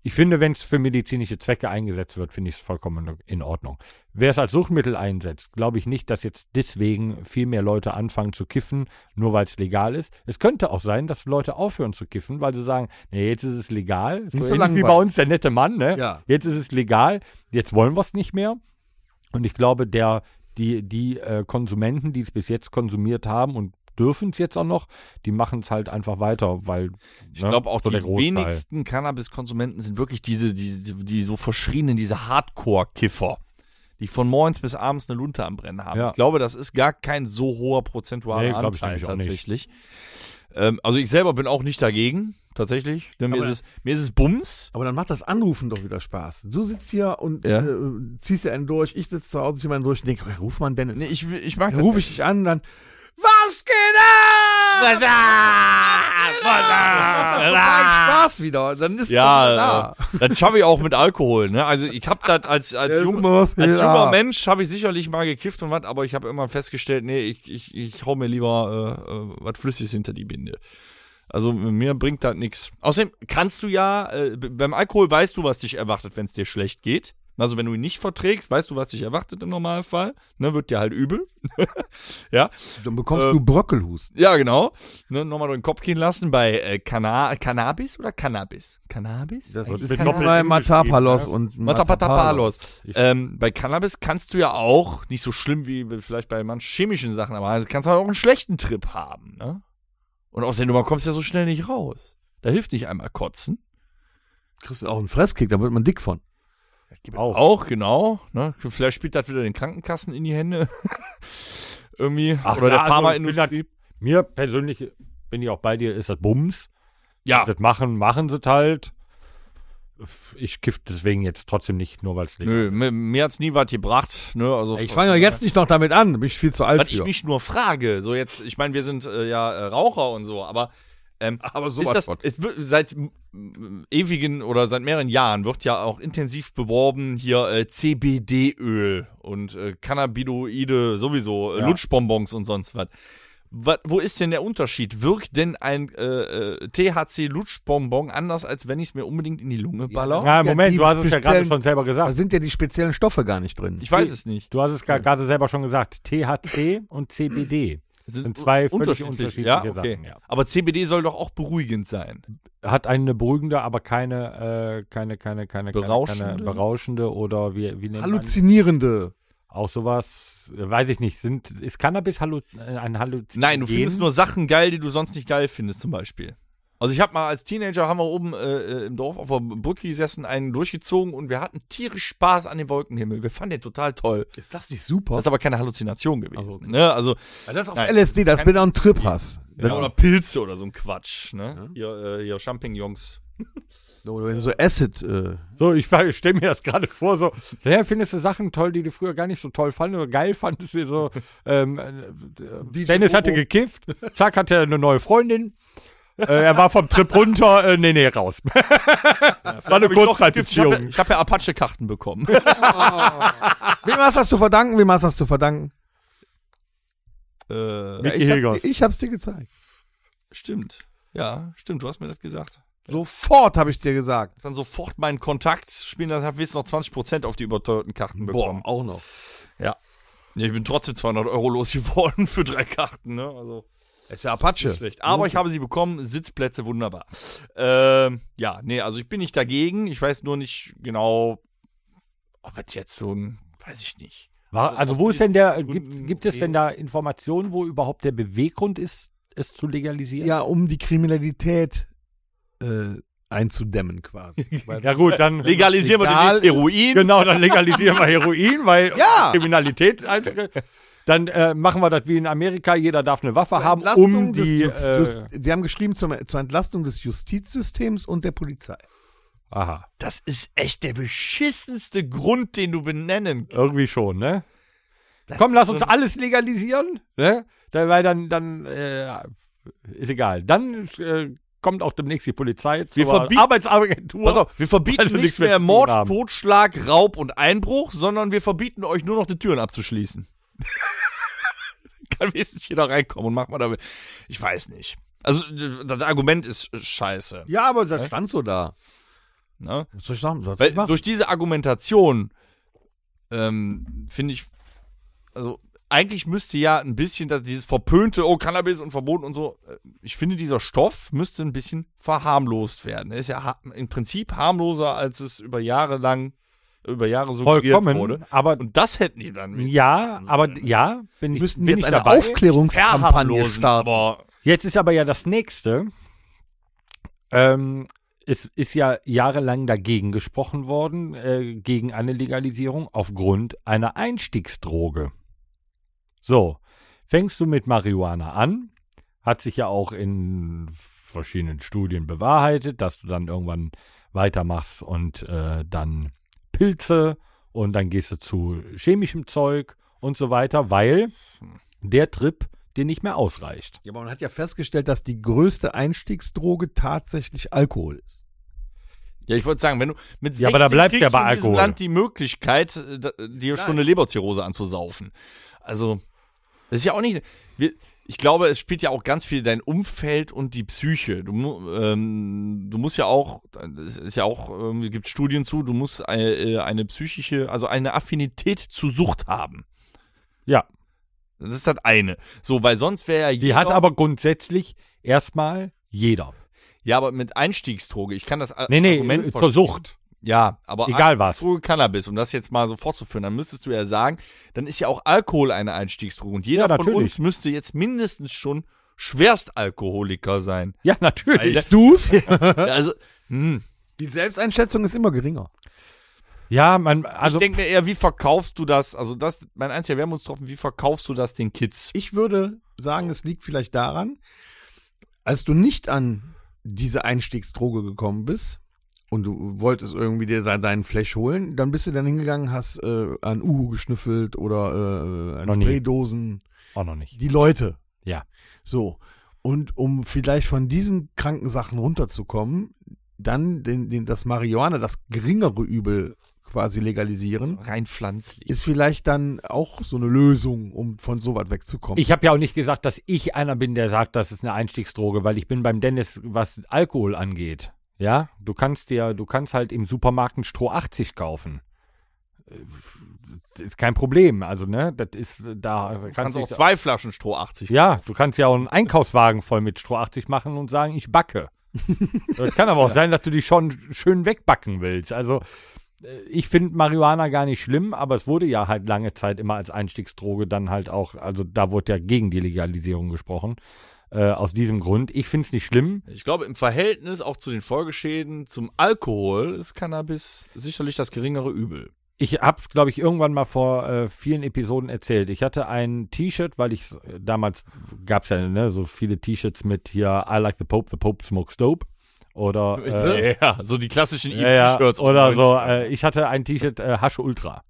Ich finde, wenn es für medizinische Zwecke eingesetzt wird, finde ich es vollkommen in Ordnung. Wer es als Suchtmittel einsetzt, glaube ich nicht, dass jetzt deswegen viel mehr Leute anfangen zu kiffen, nur weil es legal ist. Es könnte auch sein, dass Leute aufhören zu kiffen, weil sie sagen, nee, jetzt ist es legal. So Nicht so ähnlich wie bei uns der nette Mann, ne? Ja. Jetzt ist es legal, jetzt wollen wir es nicht mehr. Und ich glaube, der, die, die äh, Konsumenten, die es bis jetzt konsumiert haben und dürfen es jetzt auch noch, die machen es halt einfach weiter, weil Ich ne, glaube auch, so die wenigsten Cannabis-Konsumenten sind wirklich diese, diese, die so verschrienen, diese Hardcore-Kiffer, die von morgens bis abends eine Lunte am Brennen haben. Ja. Ich glaube, das ist gar kein so hoher prozentualer Nee, Anteil tatsächlich. Ähm, also ich selber bin auch nicht dagegen, tatsächlich. Denn mir, Aber- ist es, mir ist es Bums. Aber dann macht das Anrufen doch wieder Spaß. Du sitzt hier und Ja. äh, ziehst dir einen durch, ich sitze zu Hause, zieh mir einen durch und denke, ruf man Dennis. Nee, ich, ich mag dann rufe ich dich an, dann Was geht ab? Was ab? Das macht Spaß wieder. Dann ist Ja, das da. äh, das schaffe ich auch mit Alkohol. Ne? Also ich habe das als, als, jung, was als geht junger. Mensch habe ich sicherlich mal gekifft und was, aber ich habe immer festgestellt, nee, ich, ich, ich hau mir lieber äh, äh, was Flüssiges hinter die Binde. Also mir bringt das nichts. Außerdem kannst du ja, äh, beim Alkohol weißt du, was dich erwartet, wenn es dir schlecht geht. Also wenn du ihn nicht verträgst, weißt du, was dich erwartet im Normalfall. Ne, wird dir halt übel. ja, Dann bekommst Ähm, du Bröckelhusten. ja, genau. Ne, nochmal durch den Kopf gehen lassen bei äh, Canna Cannabis oder Cannabis? Cannabis? Das wird ist mit bei Matapalos geschrieben, und Matapatapalos. Ähm, bei Cannabis kannst du ja auch, nicht so schlimm wie vielleicht bei manchen chemischen Sachen, aber kannst du auch einen schlechten Trip haben. Ne? Und aus der Nummer kommst du ja so schnell nicht raus. Da hilft nicht einmal kotzen. Kriegst du auch einen Fresskick, da wird man dick von. Auch. Auch, genau. Ne? Vielleicht spielt das wieder den Krankenkassen in die Hände. Irgendwie. Ach, Oder ja, der also, Pharmaindustrie. Mir persönlich, bin ich auch bei dir, ist das Bums. ja, Das machen, machen sie halt. Ich kiff deswegen jetzt trotzdem nicht, nur weil es nö, mir, mir hat's nie was gebracht. Ne? Also, Ich fange ja jetzt nicht noch damit an, bin ich viel zu alt Was ich für. mich nur frage, so jetzt, ich meine, wir sind äh, ja äh, Raucher und so, aber ähm, Aber ist das, es wird seit ewigen oder seit mehreren Jahren wird ja auch intensiv beworben hier äh, CBD-Öl und äh, Cannabinoide sowieso, äh, Ja. Lutschbonbons und sonst was. Was, wo ist denn der Unterschied? Wirkt denn ein äh, äh, THC-Lutschbonbon anders, als wenn ich es mir unbedingt in die Lunge baller? Ja, Ja, Moment, die du hast es ja gerade schon selber Da gesagt. sind ja die speziellen Stoffe gar nicht drin. Ich weiß es nicht. Du hast es gerade selber schon gesagt. THC und CBD Das sind zwei völlig unterschiedlich, unterschiedliche ja? Okay. Sachen. Ja. Aber CBD soll doch auch beruhigend sein. Hat eine beruhigende, aber keine, äh, keine, keine, keine, Berauschende? keine, keine berauschende oder wie, wie nennt man Halluzinierende. Auch sowas, äh, weiß ich nicht. Sind, ist Cannabis hallu äh, ein Halluzinogen? Nein, du findest nur Sachen geil, die du sonst nicht geil findest, zum Beispiel. Also ich habe mal als Teenager, haben wir oben äh, äh, im Dorf auf der Brücke gesessen, einen durchgezogen und wir hatten tierisch Spaß an dem Wolkenhimmel. Wir fanden den total toll. Ist das nicht super? Das ist aber keine Halluzination gewesen. Also, okay. ne? also Weil das auf Nein, LSD, das das wenn du einen Trip hast. ja. Oder Pilze oder so ein Quatsch. Ne? Hier, äh, hier Champignons. Oder wenn du so Acid. Äh, So, ich stelle mir das gerade vor, so, ja, findest du Sachen toll, die du früher gar nicht so toll fandest oder geil fandest du so, ähm, äh, Dennis hatte gekifft, zack, hatte er eine neue Freundin, äh, er war vom Trip runter, äh, nee, nee, raus. war eine Hab ich. Ich habe Kurzzeitbeziehung. ich hab ja Apache-Karten bekommen. wem hast das zu verdanken? Wem hast das zu verdanken? äh, Micky ich, hab, ich hab's dir gezeigt. stimmt. Ja, stimmt, du hast mir das gesagt. Sofort habe ich dir gesagt. Dann sofort meinen Kontakt spielen, dann hab ich noch 20% auf die überteuerten Karten bekommen. auch noch. Ja, ich bin trotzdem 200 Euro losgeworden für drei Karten, ne? Also ist ja Apache. nicht schlecht. Aber ich habe sie bekommen, Sitzplätze wunderbar. Ähm, ja, nee, also ich bin nicht dagegen. Ich weiß nur nicht genau, ob es jetzt so ein, weiß ich nicht. War, also wo ist denn der, gibt, gibt es okay. denn da Informationen, wo überhaupt der Beweggrund ist, es zu legalisieren? Ja, um die Kriminalität äh, einzudämmen quasi. Weil- Ja gut, dann Legalisieren wir demnächst Heroin. Genau, dann legalisieren wir Heroin, weil Ja. Kriminalität. Dann äh, machen wir das wie in Amerika, jeder darf eine Waffe Zur haben, Entlastung um die. Just- Äh, Sie haben geschrieben zum, zur Entlastung des Justizsystems und der Polizei. aha, Das ist echt der beschissenste Grund, den du benennen kannst. irgendwie schon, ne? Komm, lass uns so- alles legalisieren, ne? Weil dann, dann äh, ist egal. Dann äh, kommt auch demnächst die Polizei zur Wir Arbeitsagentur. Pass auf, wir verbieten Also nicht mehr Mord, haben. Totschlag, Raub und Einbruch, sondern wir verbieten euch nur noch die Türen abzuschließen. Kann wenigstens jeder reinkommen und macht mal damit. Ich weiß nicht. Also, das Argument ist scheiße. Ja, aber das stand so da. Ne? Was soll ich sagen? Was soll Weil ich durch diese Argumentation ähm, finde ich, also eigentlich müsste ja ein bisschen dass dieses verpönte, oh, Cannabis und verboten und so, äh, ich finde, dieser Stoff müsste ein bisschen verharmlost werden. Er ist ja im Prinzip harmloser, als es über Jahre lang, über Jahre so vollkommen. wurde. Aber Und das hätten die dann ja, aber ja, bin müssten bin jetzt eine dabei. Aufklärungskampagne starten. Jetzt ist aber ja das nächste. Ähm, es ist ja jahrelang dagegen gesprochen worden, äh, gegen eine Legalisierung aufgrund einer Einstiegsdroge. So, fängst du mit Marihuana an, hat sich ja auch in verschiedenen Studien bewahrheitet, dass du dann irgendwann weitermachst und äh, dann Pilze und dann gehst du zu chemischem Zeug und so weiter, weil der Trip dir nicht mehr ausreicht. Ja, aber man hat ja festgestellt, dass die größte Einstiegsdroge tatsächlich Alkohol ist. ja, ich wollte sagen, wenn du mit 16 Ja, aber da bleibt's kriegst ja bei Alkohol. Land die Möglichkeit, äh, dir schon Nein. eine Leberzirrhose anzusaufen. Also, das ist ja auch nicht. Wir, ich glaube, es spielt ja auch ganz viel dein Umfeld und die Psyche. Du, ähm, du musst ja auch, es ist ja auch, ähm, gibt Studien zu, du musst eine, äh, eine psychische, also eine Affinität zu Sucht haben. Ja. Das ist das eine. So, weil sonst wäre ja Die hat aber grundsätzlich erstmal jeder. Ja, aber mit Einstiegsdroge, ich kann das Ar- Nee, nee, äh, zur. Sucht. Ja, aber Egal was. Einstiegsdroge Cannabis, um das jetzt mal so fortzuführen, dann müsstest du ja sagen, dann ist ja auch Alkohol eine Einstiegsdroge. Und jeder Ja, von uns müsste jetzt mindestens schon Schwerstalkoholiker sein. Ja, natürlich. Bist du's? Also, hm. Die Selbsteinschätzung ist immer geringer. Ja, man, also ich denke mir eher, wie verkaufst du das? Also, das, mein einziger Wermutstropfen, wie verkaufst du das den Kids? Ich würde sagen, es liegt vielleicht daran, als du nicht an diese Einstiegsdroge gekommen bist und du wolltest irgendwie dir dein- deinen Flash holen, dann bist du dann hingegangen, hast äh, an Uhu geschnüffelt oder äh, an Noch nie. Spraydosen. auch noch nicht. Die Leute. Ja. So. Und um vielleicht von diesen kranken Sachen runterzukommen, dann den, den, das Marihuana, das geringere Übel quasi legalisieren, Rein pflanzlich. ist vielleicht dann auch so eine Lösung, um von sowas wegzukommen. Ich habe ja auch nicht gesagt, dass ich einer bin, der sagt, das ist eine Einstiegsdroge, weil ich bin beim Dennis, was Alkohol angeht. Ja, du kannst dir, du kannst halt im Supermarkt ein Stroh 80 kaufen. Äh, Das ist kein Problem. Also, ne, das ist äh, da Du kannst auch dich- zwei Flaschen Stroh 80. Ja, du kannst ja auch einen Einkaufswagen voll mit Stroh 80 machen und sagen, ich backe. Das kann aber auch sein, dass du dich schon schön wegbacken willst. Also, äh, ich finde Marihuana gar nicht schlimm, aber es wurde ja halt lange Zeit immer als Einstiegsdroge dann halt auch, also da wurde ja gegen die Legalisierung gesprochen. Äh, aus diesem Grund. Ich finde es nicht schlimm. Ich glaube, im Verhältnis auch zu den Folgeschäden zum Alkohol ist Cannabis sicherlich das geringere Übel. Ich habe es, glaube ich, irgendwann mal vor äh, vielen Episoden erzählt. Ich hatte ein T-Shirt, weil ich äh, damals gab es ja ne, so viele T-Shirts mit hier I like the Pope, the Pope smokes dope. Oder äh, ja, so die klassischen ja, ja, E-Shirts. oder so. Äh, ich hatte ein T-Shirt äh, Hasch Ultra.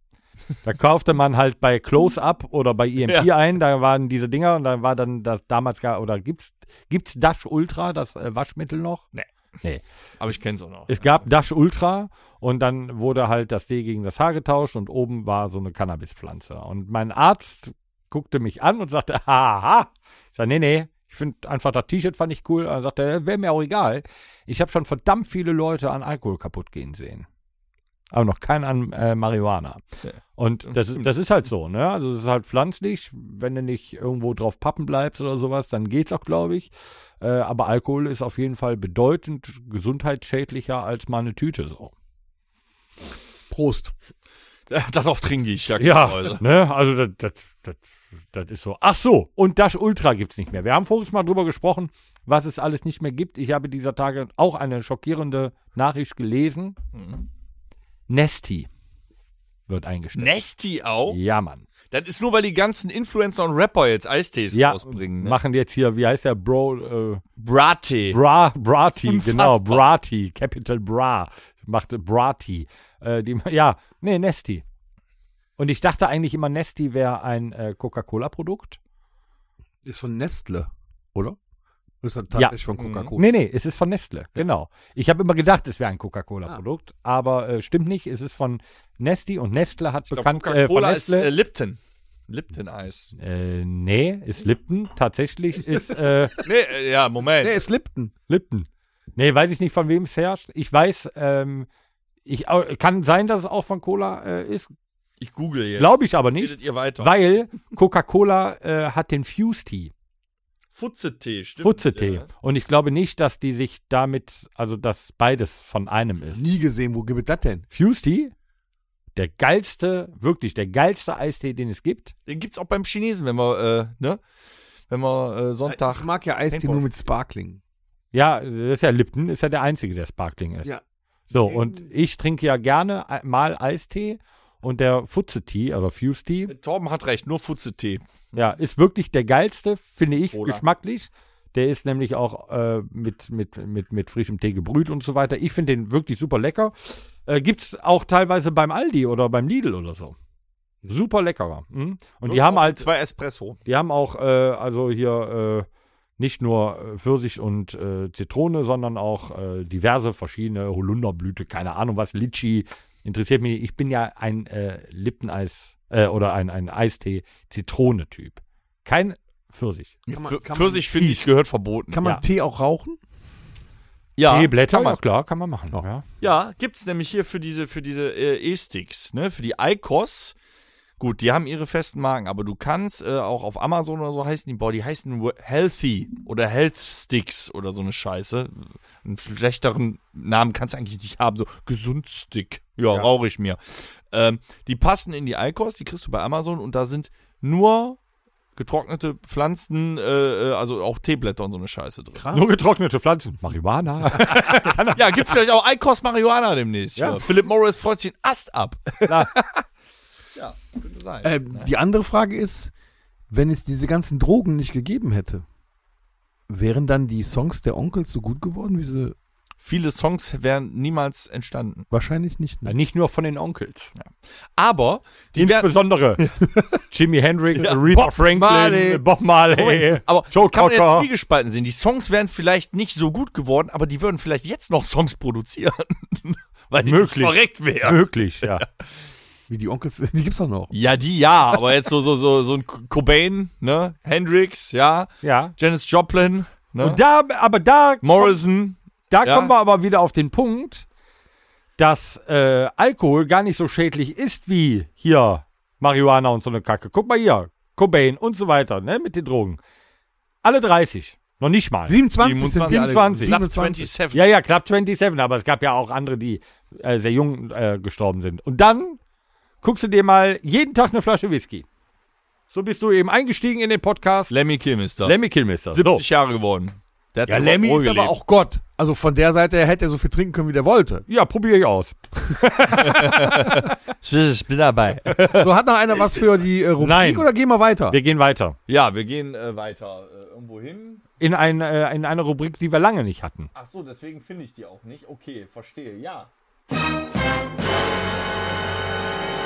Da kaufte man halt bei Close Up oder bei EMP ein, da waren diese Dinger und da war dann das damals gar, oder gibt's, gibt's Dash Ultra, das äh, Waschmittel noch? Nee. Nee. Aber ich kenn's auch noch. Es gab Dash Ultra und dann wurde halt das D gegen das H getauscht und oben war so eine Cannabispflanze. Und mein Arzt guckte mich an und sagte, haha. Ich sag, nee, nee, ich finde einfach das T-Shirt fand ich cool. Er sagte, wäre mir auch egal. Ich habe schon verdammt viele Leute an Alkohol kaputt gehen sehen. Aber noch keinen an äh, Marihuana. Ja. Und das, ist- das ist halt so, ne? Also es ist halt pflanzlich. Wenn du nicht irgendwo drauf pappen bleibst oder sowas, dann geht's auch, glaube ich. Äh, aber Alkohol ist auf jeden Fall bedeutend gesundheitsschädlicher als mal eine Tüte so. Prost. Darauf trinke ich, ja. Ja, Also. ne? Also das, das, das, das ist so. Ach so, und Dash Ultra gibt's nicht mehr. Wir haben voriges Mal drüber gesprochen, was es alles nicht mehr gibt. Ich habe dieser Tage auch eine schockierende Nachricht gelesen. Mhm. Nesty wird eingestellt. Nesty auch? Ja, Mann. Das ist nur, weil die ganzen Influencer und Rapper jetzt Eistees Ja, rausbringen. Ne? machen jetzt hier, wie heißt der Bro? Äh, Brattee. Bra, Brati, genau, Unfassbar. Brati, Capital Bra, machte Brati. Äh, die, ja, nee, Nesty. Und ich dachte eigentlich immer, Nesty wäre ein äh, Coca-Cola-Produkt. Ist von Nestle, oder? Ist das Ja. tatsächlich von Coca-Cola? Nee, nee, es ist von Nestle, genau. Ich habe immer gedacht, es wäre ein Coca-Cola-Produkt, aber äh, stimmt nicht. Es ist von Nesty und Nestle hat Ich bekannt äh, Coca-Cola ist Nestle. äh, Lipton. Lipton-Eis. Äh, nee, ist Lipton. Tatsächlich ist äh, Nee, äh, ja, Moment. Nee, ist Lipton. Lipton. Nee, weiß ich nicht, von wem es herrscht. Ich weiß, ähm, ich, kann sein, dass es auch von Cola äh, ist. Ich google jetzt. Glaube ich aber nicht, Redet ihr weiter. weil Coca-Cola äh, hat den Fuse-Tea, Futzetee, stimmt. Futze-Tee. Ja. Und ich glaube nicht, dass die sich damit, also dass beides von einem ist. Nie gesehen. Wo gibt es das denn? Fuse-Tea, der geilste, wirklich der geilste Eistee, den es gibt. Den gibt's auch beim Chinesen, wenn wir, äh, ne? Wenn wir äh, Sonntag. Ich mag ja Eistee Paintball. nur mit Sparkling. Ja, das ist ja Lipton, ist ja der einzige, der Sparkling ist. Ja. So, und ich trinke ja gerne e- mal Eistee und der Futze-Tee, also Fuse-Tea, Torben hat recht, nur Futzetee. Ja, ist wirklich der geilste, finde ich, Cola. geschmacklich. Der ist nämlich auch äh, mit, mit, mit, mit frischem Tee gebrüht und so weiter. Ich finde den wirklich super lecker. Äh, gibt's auch teilweise beim Aldi oder beim Lidl oder so. Super leckerer. Mhm. Und die haben halt, Zwei Espresso. die haben auch, äh, also hier äh, nicht nur äh, Pfirsich und äh, Zitrone, sondern auch äh, diverse verschiedene Holunderblüte, keine Ahnung was, Litschi, interessiert mich. Ich bin ja ein äh, Lippeneis äh, oder ein, ein Eistee-Zitrone-Typ. Kein Pfirsich. Kann man- Für, kann Pfirsich, finde ich, gehört verboten. Kann man Ja. Tee auch rauchen? ja, Teeblätter, kann man. ja klar, kann man machen. Ja. Ja, gibt's nämlich hier für diese, für diese äh, E-Sticks, ne? Für die ICOS. Gut, die haben ihre festen Marken, aber du kannst äh, auch auf Amazon oder so heißen die, boah, die heißen nur Healthy oder Health Sticks oder so eine Scheiße. Einen schlechteren Namen kannst du eigentlich nicht haben, so Gesundstick. Ja, Ja. rauche ich mir. Ähm, die passen in die ICOS, die kriegst du bei Amazon und da sind nur getrocknete Pflanzen, äh, äh, also auch Teeblätter und so eine Scheiße drin. Nur getrocknete Pflanzen. Marihuana. Ja, gibt's vielleicht auch ICOS Marihuana demnächst. Ja. Ja. Philip Morris freut sich den Ast ab. Ja, könnte sein. Äh, die andere Frage ist, wenn es diese ganzen Drogen nicht gegeben hätte, wären dann die Songs der Onkels so gut geworden, wie sie Viele Songs wären niemals entstanden. wahrscheinlich nicht. Ne? Nicht nur von den Onkels. Aber die. Insbesondere Jimi Hendrix, Ja. Aretha Bob Franklin, Marley. Bob Marley. Moment, aber Joe das kann man jetzt zwiegespalten sehen. Die Songs wären vielleicht nicht so gut geworden, aber die würden vielleicht jetzt noch Songs produzieren. Weil die Möglich. verreckt wären. Möglich, ja. Wie die Onkels, die gibt's doch noch. Ja, die ja, aber jetzt so, so, so, so ein Cobain, ne? Hendrix, ja. ja. Janis Joplin, ne? Und da, aber da, Morrison. Da ja. kommen wir aber wieder auf den Punkt, dass äh, Alkohol gar nicht so schädlich ist wie hier Marihuana und so eine Kacke. Guck mal hier, Cobain und so weiter, ne, mit den Drogen. Alle 30. Noch nicht mal. 27 sind die alle. 27. Club 27. 27. Ja, ja, Club 27, aber es gab ja auch andere, die äh, sehr jung äh, gestorben sind. Und dann guckst du dir mal jeden Tag eine Flasche Whisky. So bist du eben eingestiegen in den Podcast. Lemmy Kilmister. Lemmy Kilmister. 70 Jahre geworden. Der hat Ja, Lemmy ist aber auch Gott. Also von der Seite her hätte er so viel trinken können, wie der wollte. Ja, probiere ich aus. Ich bin dabei. So, hat noch einer was für die äh, Rubrik Nein. oder gehen wir weiter? Wir gehen weiter. Ja, wir gehen äh, weiter. Äh, irgendwo hin. In, ein, äh, in eine Rubrik, die wir lange nicht hatten. Ach so, deswegen finde ich die auch nicht. Okay, verstehe. Ja.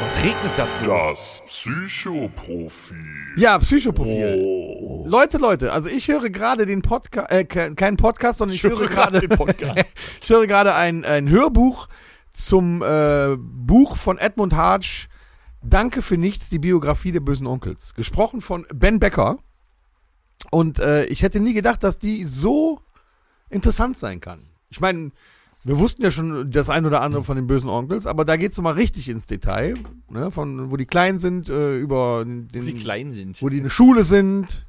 Was regnet so? Das Psychoprofil. Ja, Psychoprofil. Oh. Leute, Leute, also ich höre gerade den Podcast, äh, ke- keinen Podcast, sondern ich, höre gerade ich höre gerade ein, ein Hörbuch zum äh, Buch von Edmund Hartsch, Danke für nichts, die Biografie der bösen Onkels. Gesprochen von Ben Becker. Und äh, ich hätte nie gedacht, dass die so interessant sein kann. Ich meine, wir wussten ja schon das ein oder andere von den bösen Onkels, aber da geht es mal richtig ins Detail, ne, von wo die klein sind, äh, über den, Die klein sind. wo die in der Schule sind,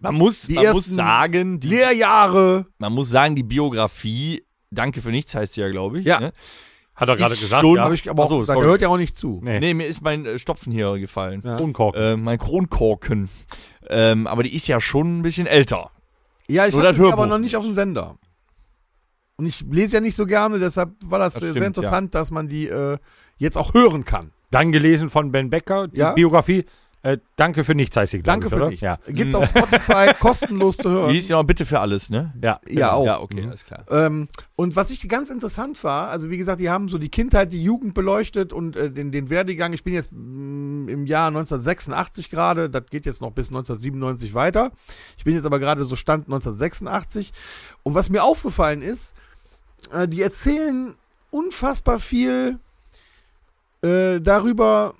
Man muss, Die man muss sagen, die, Lehrjahre. man muss sagen, die Biografie, danke für nichts heißt sie ja, glaube ich. Ja. Ne? Hat er gerade gesagt, schon- ja. Habe ich aber Ach so, auch, da gehört ja auch nicht zu. Nee, Nee, mir ist mein äh, Stopfen hier gefallen. Ja. Kronkorken. Äh, mein Kronkorken. Ähm, aber die ist ja schon ein bisschen älter. Ja, ich habe das sie aber noch nicht auf dem Sender. Und ich lese ja nicht so gerne, deshalb war das, Das sehr stimmt, interessant, dass man die äh, jetzt auch hören kann. Dann gelesen von Ben Becker, die Ja. Biografie. Äh, danke für nichts heißt sie, glaube Danke ich, für oder? nichts. Ja. Gibt's auf Spotify kostenlos zu hören. Die ist ja noch bitte für alles, ne? Ja, Ja, auch. Ja, okay, Mhm. alles klar. Ähm, und was ich ganz interessant war, also wie gesagt, die haben so die Kindheit, die Jugend beleuchtet und äh, den, den Werdegang. Ich bin jetzt mm, im Jahr 1986 gerade, das geht jetzt noch bis 1997 weiter. Ich bin jetzt aber gerade so Stand 1986. Und was mir aufgefallen ist, äh, die erzählen unfassbar viel äh, darüber,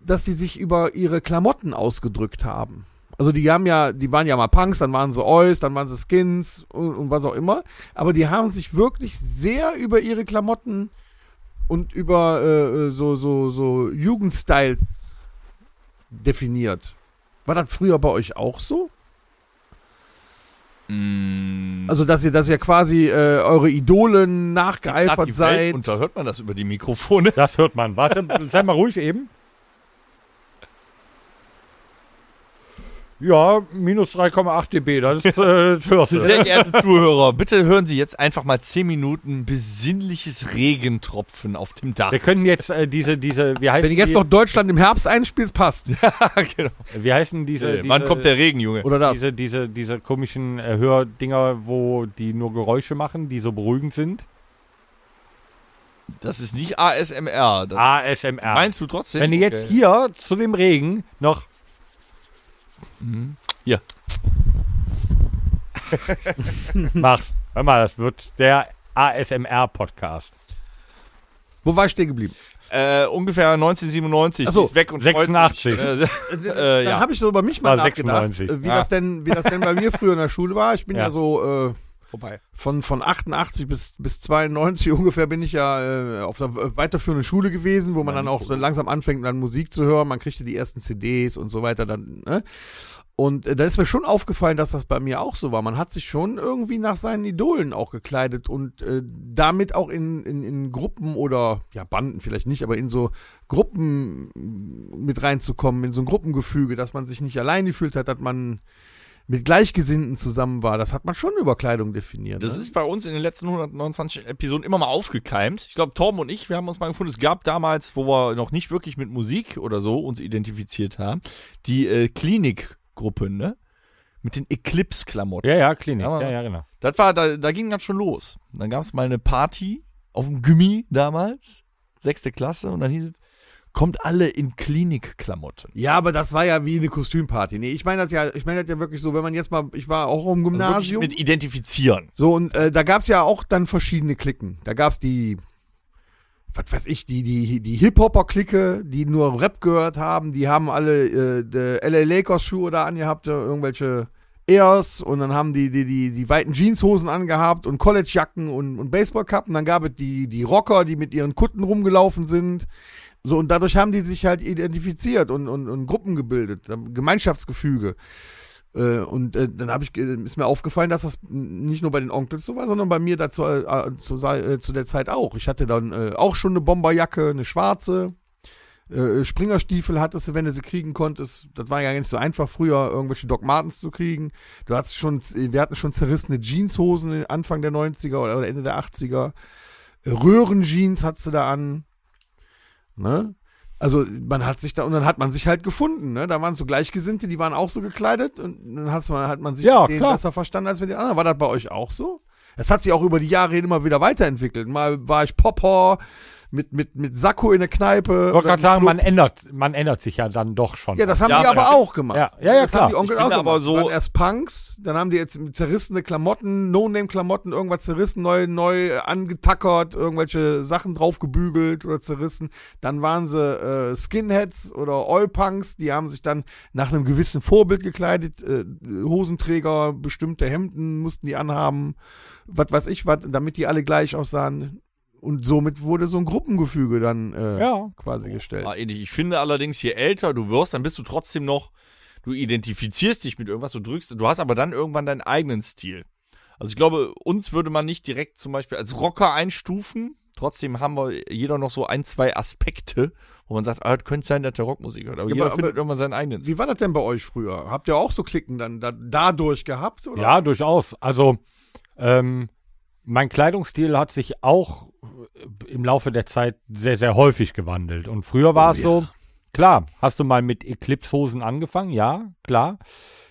dass die sich über ihre Klamotten ausgedrückt haben. Also die haben ja, die waren ja mal Punks, dann waren sie Ois, dann waren sie Skins und, und was auch immer. Aber die haben sich wirklich sehr über ihre Klamotten und über äh, so, so, so Jugendstyles definiert. War das früher bei euch auch so? Mm, Also, dass ihr, dass ihr quasi äh, eure Idole grad nachgeeifert seid. Welt unter, hört man das über die Mikrofone? Das hört man. Warte, sei mal ruhig eben. Ja, minus 3,8 dB, das äh, hörst du. Sehr geehrte Zuhörer, bitte hören Sie jetzt einfach mal 10 Minuten besinnliches Regentropfen auf dem Dach. Wir können jetzt äh, diese, diese, wie heißt Wenn ihr jetzt die, noch Deutschland im Herbst einspielt, passt. genau. wie heißen diese, Äh, diese Wann kommt der Regen, Junge? Oder das. diese, diese, diese komischen äh, Hördinger, wo die nur Geräusche machen, die so beruhigend sind? Das ist nicht ASMR. Das ASMR. Meinst du trotzdem? Wenn du jetzt Okay. hier zu dem Regen noch Mhm. Hier. machst, hör mal, das wird der ASMR-Podcast. Wo war ich stehen geblieben? Äh, ungefähr 1997. Ach so, ist weg und 86. freut sich. Äh, äh, Dann ja. habe ich so über mich mal War nachgedacht, 96. äh, wie Ja. das denn, wie das denn bei mir früher in der Schule war. Ich bin ja, Ja. so äh, Vorbei. von von 88 bis bis 92 ungefähr bin ich ja äh, auf der weiterführenden Schule gewesen, wo man dann auch so langsam anfängt, dann Musik zu hören. Man kriegte die ersten CDs und so weiter dann. Ne? Und äh, da ist mir schon aufgefallen, dass das bei mir auch so war. Man hat sich schon irgendwie nach seinen Idolen auch gekleidet und äh, damit auch in, in, in Gruppen oder ja Banden vielleicht nicht, aber in so Gruppen mit reinzukommen, in so ein Gruppengefüge, dass man sich nicht allein gefühlt hat, dass man mit Gleichgesinnten zusammen war. Das hat man schon über Kleidung definiert. Das ne? ist bei uns in den letzten 129 Episoden immer mal aufgekeimt. Ich glaube, Torben und ich, wir haben uns mal gefunden, es gab damals, wo wir noch nicht wirklich mit Musik oder so uns identifiziert haben, die äh, Klinikgruppe, ne? Mit den Eclipse-Klamotten. Ja, ja, Klinik. Ja, Ja, ja, genau. Das war, da, da ging das schon los. Dann gab es mal eine Party auf dem Gummi damals, sechste Klasse, und dann hieß es, kommt alle in Klinikklamotten. Ja, aber das war ja wie eine Kostümparty. Nee, ich meine das ja, ich meine das ja wirklich so, wenn man jetzt mal, ich war auch im Also Gymnasium. mit identifizieren. so, und äh, da gab's ja auch dann verschiedene Klicken. Da gab's die, was weiß ich, die, die, die Hip-Hopper-Clique, die nur Rap gehört haben, die haben alle äh, die LA Lakers-Schuhe da angehabt, äh, irgendwelche Airs und dann haben die die, die, die weiten Jeanshosen angehabt und Collegejacken und, und Baseballkappen. Dann gab es die, die Rocker, die mit ihren Kutten rumgelaufen sind. So, und dadurch haben die sich halt identifiziert und, und, und Gruppen gebildet, ähm, Gemeinschaftsgefüge. Äh, und äh, dann ich, ist mir aufgefallen, dass das nicht nur bei den Onkels so war, sondern bei mir dazu, äh, zu, äh, zu der Zeit auch. Ich hatte dann äh, auch schon eine Bomberjacke, eine schwarze. Äh, Springerstiefel hattest du, wenn du sie kriegen konntest. Das war ja nicht so einfach früher, irgendwelche Doc Martens zu kriegen. Du hattest schon, wir hatten schon zerrissene Jeanshosen Anfang der 90er oder Ende der 80er. Äh, Röhrenjeans hattest du da an. Ne? Also man hat sich da und dann hat man sich halt gefunden, ne? Da waren so Gleichgesinnte, die waren auch so gekleidet und dann hat's man, hat man sich Ja, klar. besser verstanden als mit den anderen. War das bei euch auch so? Es hat sich auch über die Jahre hin immer wieder weiterentwickelt. Mal war ich Popper mit, mit, mit Sakko in der Kneipe. Ich wollte gerade sagen, man ändert, man ändert sich ja dann doch schon. Ja, das haben Ja, die aber auch gemacht. Ja, ja, ja, das klar. haben die Onkel Ich auch gemacht. aber so- waren erst Punks, dann haben die jetzt zerrissene Klamotten, No-Name-Klamotten, irgendwas zerrissen, neu, neu angetackert, irgendwelche Sachen draufgebügelt oder zerrissen. Dann waren sie äh, Skinheads oder Oil-Punks, die haben sich dann nach einem gewissen Vorbild gekleidet. Äh, Hosenträger, bestimmte Hemden mussten die anhaben, was weiß ich was, damit die alle gleich aussahen. Und somit wurde so ein Gruppengefüge dann äh, Ja. quasi gestellt. War ähnlich. Ich finde allerdings, je älter du wirst, dann bist du trotzdem noch, du identifizierst dich mit irgendwas, du drückst, du hast aber dann irgendwann deinen eigenen Stil. Also ich glaube, uns würde man nicht direkt zum Beispiel als Rocker einstufen. Trotzdem haben wir jeder noch so ein, zwei Aspekte, wo man sagt, ah, das könnte sein, dass der Rockmusik hört. Aber Ja, jeder aber- findet aber irgendwann seinen eigenen Stil. Wie war das denn bei euch früher? Habt ihr auch so Klicken dann da, dadurch gehabt? Oder? Ja, durchaus. Also, ähm, mein Kleidungsstil hat sich auch im Laufe der Zeit sehr, sehr häufig gewandelt. Und früher war Oh es ja. so, klar, hast du mal mit Eclipse-Hosen angefangen? Ja, klar.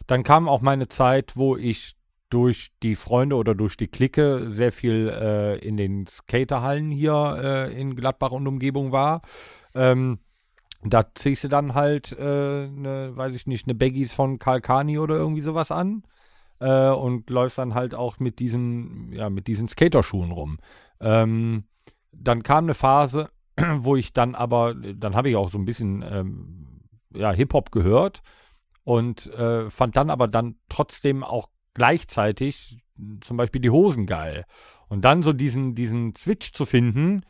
Dann kam auch meine Zeit, wo ich durch die Freunde oder durch die Clique sehr viel äh, in den Skaterhallen hier äh, in Gladbach und Umgebung war. Ähm, da ziehst du dann halt, äh, ne, weiß ich nicht, eine Baggies von Kalkani oder irgendwie sowas an äh, und läufst dann halt auch mit diesen, ja, mit diesen Skaterschuhen rum. Ähm, dann kam eine Phase, wo ich dann aber, dann habe ich auch so ein bisschen ähm, ja, Hip-Hop gehört und äh, fand dann aber dann trotzdem auch gleichzeitig zum Beispiel die Hosen geil. Und dann so diesen, diesen Switch zu finden,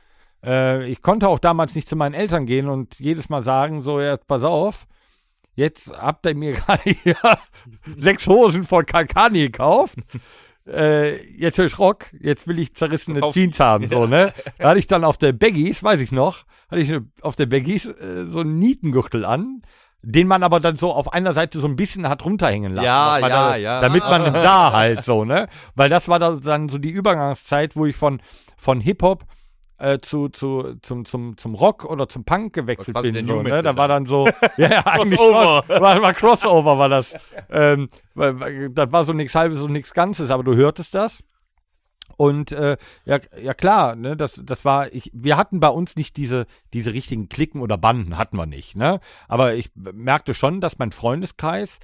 äh, ich konnte auch damals nicht zu meinen Eltern gehen und jedes Mal sagen, so, ja, pass auf, jetzt habt ihr mir gerade sechs Hosen von Kalkani gekauft. Äh, jetzt höre ich Rock, jetzt will ich zerrissene Auf- Jeans haben, so, ne? Da hatte ich dann auf der Baggies, weiß ich noch, hatte ich auf der Baggies äh, so einen Nietengürtel an, den man aber dann so auf einer Seite so ein bisschen hat runterhängen lassen. Ja, ja, da, ja. Damit man sah halt so, ne? Weil das war da dann so die Übergangszeit, wo ich von, von Hip-Hop äh, zu, zu, zum, zum, zum Rock oder zum Punk gewechselt bin. So, New ne? Metal Da war dann so, ja, ja eigentlich Crossover. Cross, war, war Crossover war das. Ähm, das war so nichts Halbes und nichts Ganzes, aber du hörtest das. Und äh, ja, ja klar, ne, das, das war, ich, wir hatten bei uns nicht diese, diese richtigen Klicken oder Banden, hatten wir nicht, ne? Aber ich merkte schon, dass mein Freundeskreis,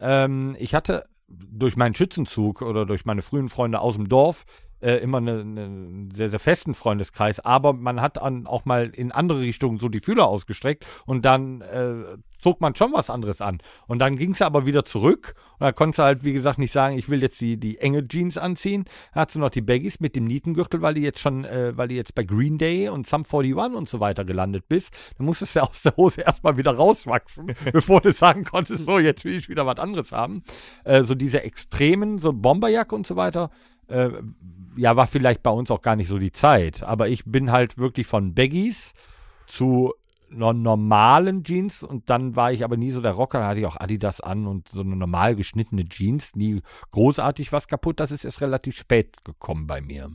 ähm, ich hatte durch meinen Schützenzug oder durch meine frühen Freunde aus dem Dorf, äh, immer eine, eine, einen sehr, sehr festen Freundeskreis, aber man hat dann auch mal in andere Richtungen so die Fühler ausgestreckt und dann äh, zog man schon was anderes an. Und dann ging es aber wieder zurück und da konntest du halt, wie gesagt, nicht sagen, ich will jetzt die, die enge Jeans anziehen. Da hast du noch die Baggies mit dem Nietengürtel, weil die jetzt schon, äh, weil die jetzt bei Green Day und Sum 41 und so weiter gelandet bist. Dann musstest du aus der Hose erstmal wieder rauswachsen, bevor du sagen konntest, so, jetzt will ich wieder was anderes haben. Äh, so diese Extremen, so Bomberjacke und so weiter, äh, ja, war vielleicht bei uns auch gar nicht so die Zeit. Aber ich bin halt wirklich von Baggies zu normalen Jeans und dann war ich aber nie so der Rocker, da hatte ich auch Adidas an und so eine normal geschnittene Jeans, nie großartig was kaputt. Das ist erst relativ spät gekommen bei mir.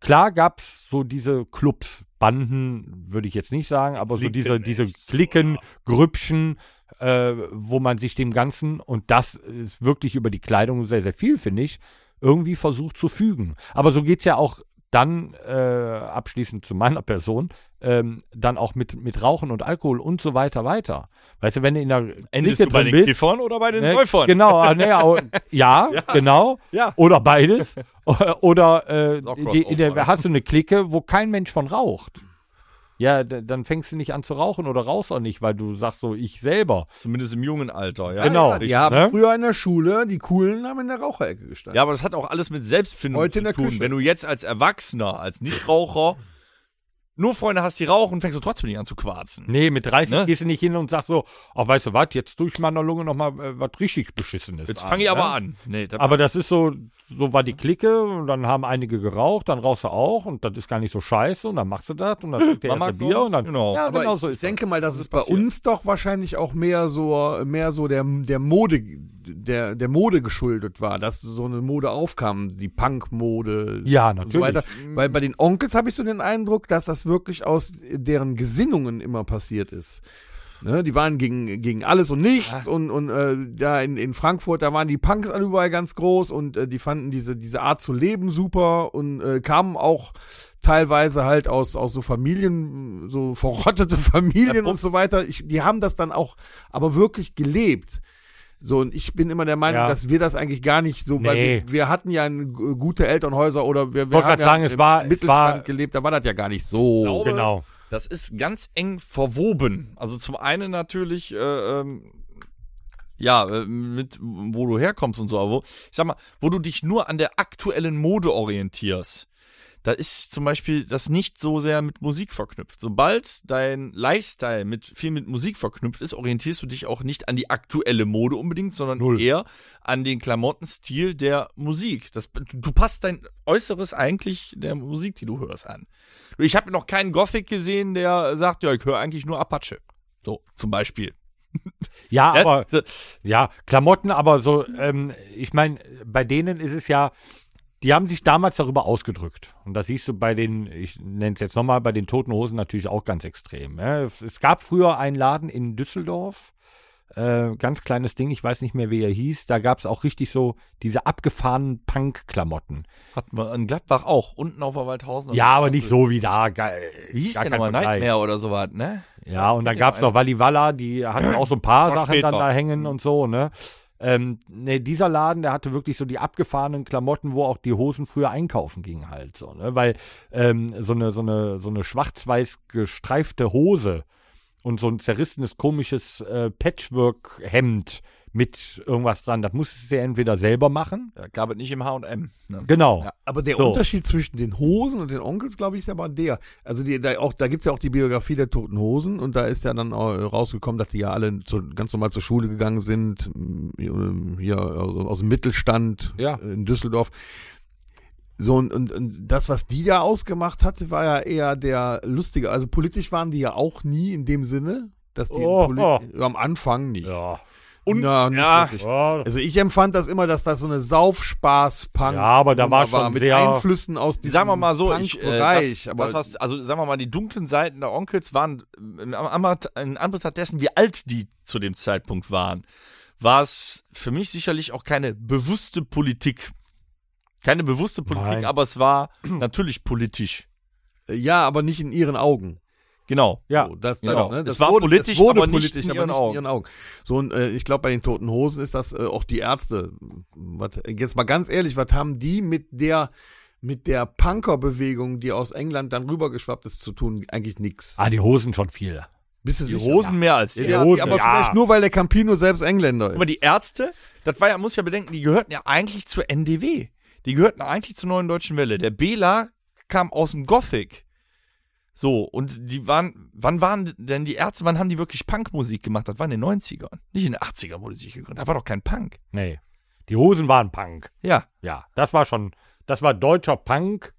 Klar gab es so diese Clubs, Banden würde ich jetzt nicht sagen, aber so diese, diese Klicken, Grüppchen, äh, wo man sich dem Ganzen, und das ist wirklich über die Kleidung sehr, sehr viel, finde ich, irgendwie versucht zu fügen. Aber so geht es ja auch dann äh, abschließend zu meiner Person, ähm, dann auch mit, mit Rauchen und Alkohol und so weiter weiter. Weißt du, wenn du in der Endest Clique du bei den bist, Kiffern oder bei den ne, Säufern? Genau, ne, au- ja, genau. Ja. Oder beides. Oder äh, die, in der, hast du eine Clique, wo kein Mensch von raucht. Ja, dann fängst du nicht an zu rauchen oder rauchst auch nicht, weil du sagst so, ich selber. Zumindest im jungen Alter, ja. Genau. Ja, die haben ne? früher in der Schule, die Coolen haben in der Raucherecke gestanden. Ja, aber das hat auch alles mit Selbstfindung Heute in zu der tun. Küche. Wenn du jetzt als Erwachsener, als Nichtraucher nur Freunde hast, die rauchen, fängst du trotzdem nicht an zu quarzen. Nee, mit 30 Ne? gehst du nicht hin und sagst so, ach, weißt du was, jetzt tue ich meiner Lunge nochmal äh, was richtig Beschissenes. Jetzt an, fange ich ne? aber an. Nee, das Aber das ist so, so war die Clique und dann haben einige geraucht, dann rauchst du auch und das ist gar nicht so scheiße und dann machst du das und dann trinkt der erste Bier und dann. genau. Ja, aber genau ich, so ich ist denke mal, das ist bei passiert. uns doch wahrscheinlich auch mehr so, mehr so der, der Mode, der, der Mode geschuldet war, dass so eine Mode aufkam, die Punk-Mode. Ja, Und so natürlich. weiter. Weil bei den Onkels habe ich so den Eindruck, dass das wirklich aus deren Gesinnungen immer passiert ist. Ne, die waren gegen, gegen alles und nichts und, und äh, da in, in Frankfurt, da waren die Punks alle überall ganz groß und äh, die fanden diese, diese Art zu leben super und äh, kamen auch teilweise halt aus, aus so Familien, so verrottete Familien und so weiter. Ich, die haben das dann auch aber wirklich gelebt. So, und ich bin immer der Meinung, Ja. dass wir das eigentlich gar nicht so, weil Nee. wir, wir hatten ja ein, gute Elternhäuser oder wir, wir haben ja sagen, es im war- es Mittelstand war- gelebt, da war das ja gar nicht so. glaube, Genau. Das ist ganz eng verwoben. Also zum einen natürlich, äh, ähm, ja, äh, mit wo du herkommst und so, aber wo, ich sag mal, wo du dich nur an der aktuellen Mode orientierst. Da ist zum Beispiel das nicht so sehr mit Musik verknüpft. Sobald dein Lifestyle mit viel mit Musik verknüpft ist, orientierst du dich auch nicht an die aktuelle Mode unbedingt, sondern Null. eher an den Klamottenstil der Musik. Das, du passt dein Äußeres eigentlich der Musik, die du hörst, an. Ich habe noch keinen Gothic gesehen, der sagt, ja, ich höre eigentlich nur Apache. So, zum Beispiel. Ja, aber ja, Klamotten, aber so, ähm, ich meine, bei denen ist es ja, die haben sich damals darüber ausgedrückt. Und das siehst du bei den, ich nenne es jetzt nochmal, bei den Toten Hosen natürlich auch ganz extrem. Es, gab früher einen Laden in Düsseldorf, äh, ganz kleines Ding, ich weiß nicht mehr, wie er hieß. Da gab es auch richtig so diese abgefahrenen Punk-Klamotten. Hatten wir in Gladbach auch, unten auf der Waldhausen. Ja, aber nicht so wie da. Geil. Wie hieß kein nochmal? Nightmare oder sowas, ne? Ja, und dann gab es noch Walla, die hatten auch so ein paar Sachen dann da hängen und so, ne? Ähm, ne, dieser Laden, der hatte wirklich so die abgefahrenen Klamotten, wo auch die Hosen früher einkaufen gingen halt so, ne? Weil ähm, so eine, so eine, so eine schwarz-weiß gestreifte Hose und so ein zerrissenes, komisches äh, Patchwork-Hemd mit irgendwas dran, das musstest du ja entweder selber machen. Ja, gab es nicht im H&M. Ne? Genau. Ja. Aber der So. Unterschied zwischen den Hosen und den Onkels, glaube ich, ist aber der. Also die, da, auch, da gibt's ja auch die Biografie der Toten Hosen und da ist ja dann auch rausgekommen, dass die ja alle zu, ganz normal zur Schule gegangen sind, m, hier aus, aus dem Mittelstand Ja. in Düsseldorf. So, und, und, und das, was die da ausgemacht hatte, war ja eher der lustige. Also politisch waren die ja auch nie in dem Sinne, dass die Oh, oh. am Anfang nicht. Ja. Und- Na, nicht ja. wirklich. Ja, Also ich empfand das immer, dass das so eine Saufspaß-Punk Ja, aber da war schon mit sehr- Einflüssen aus diesem Sagen wir mal so, ich, äh, das, aber das, was, also sagen wir mal, die dunklen Seiten der Onkels waren, äh, in Anbetracht- in Anbetracht dessen, wie alt die zu dem Zeitpunkt waren, war es für mich sicherlich auch keine bewusste Politik. Keine bewusste Politik, Nein. aber es war natürlich politisch. ja, aber nicht in ihren Augen. Genau. Ja. So, das, Genau. das, ne, Es das war wurde, politisch, es wurde aber nicht politisch, in aber ihren nicht Augen. in ihren Augen. So, und äh, ich glaube, bei den Toten Hosen ist das äh, auch die Ärzte. Was, jetzt mal ganz ehrlich, was haben die mit der mit der Punker-Bewegung, die aus England dann rübergeschwappt ist, zu tun? Eigentlich nix. Ah, die Hosen schon viel. Bist du Die sicher? Hosen mehr als Ja, die die Hosen, aber ja. vielleicht nur, weil der Campino selbst Engländer ist. Aber die Ärzte, das war ja, muss ja bedenken, die gehörten ja eigentlich zur NDW. Die gehörten eigentlich zur neuen deutschen Welle. Der Bela kam aus dem Gothic. So, und die waren, wann waren denn die Ärzte, wann haben die wirklich Punkmusik gemacht? Das war in den 90ern. Nicht in den 80ern wurde sich gegründet. Da war doch kein Punk. Nee. Die Hosen waren Punk. Ja. Ja, das war schon, das war deutscher Punk.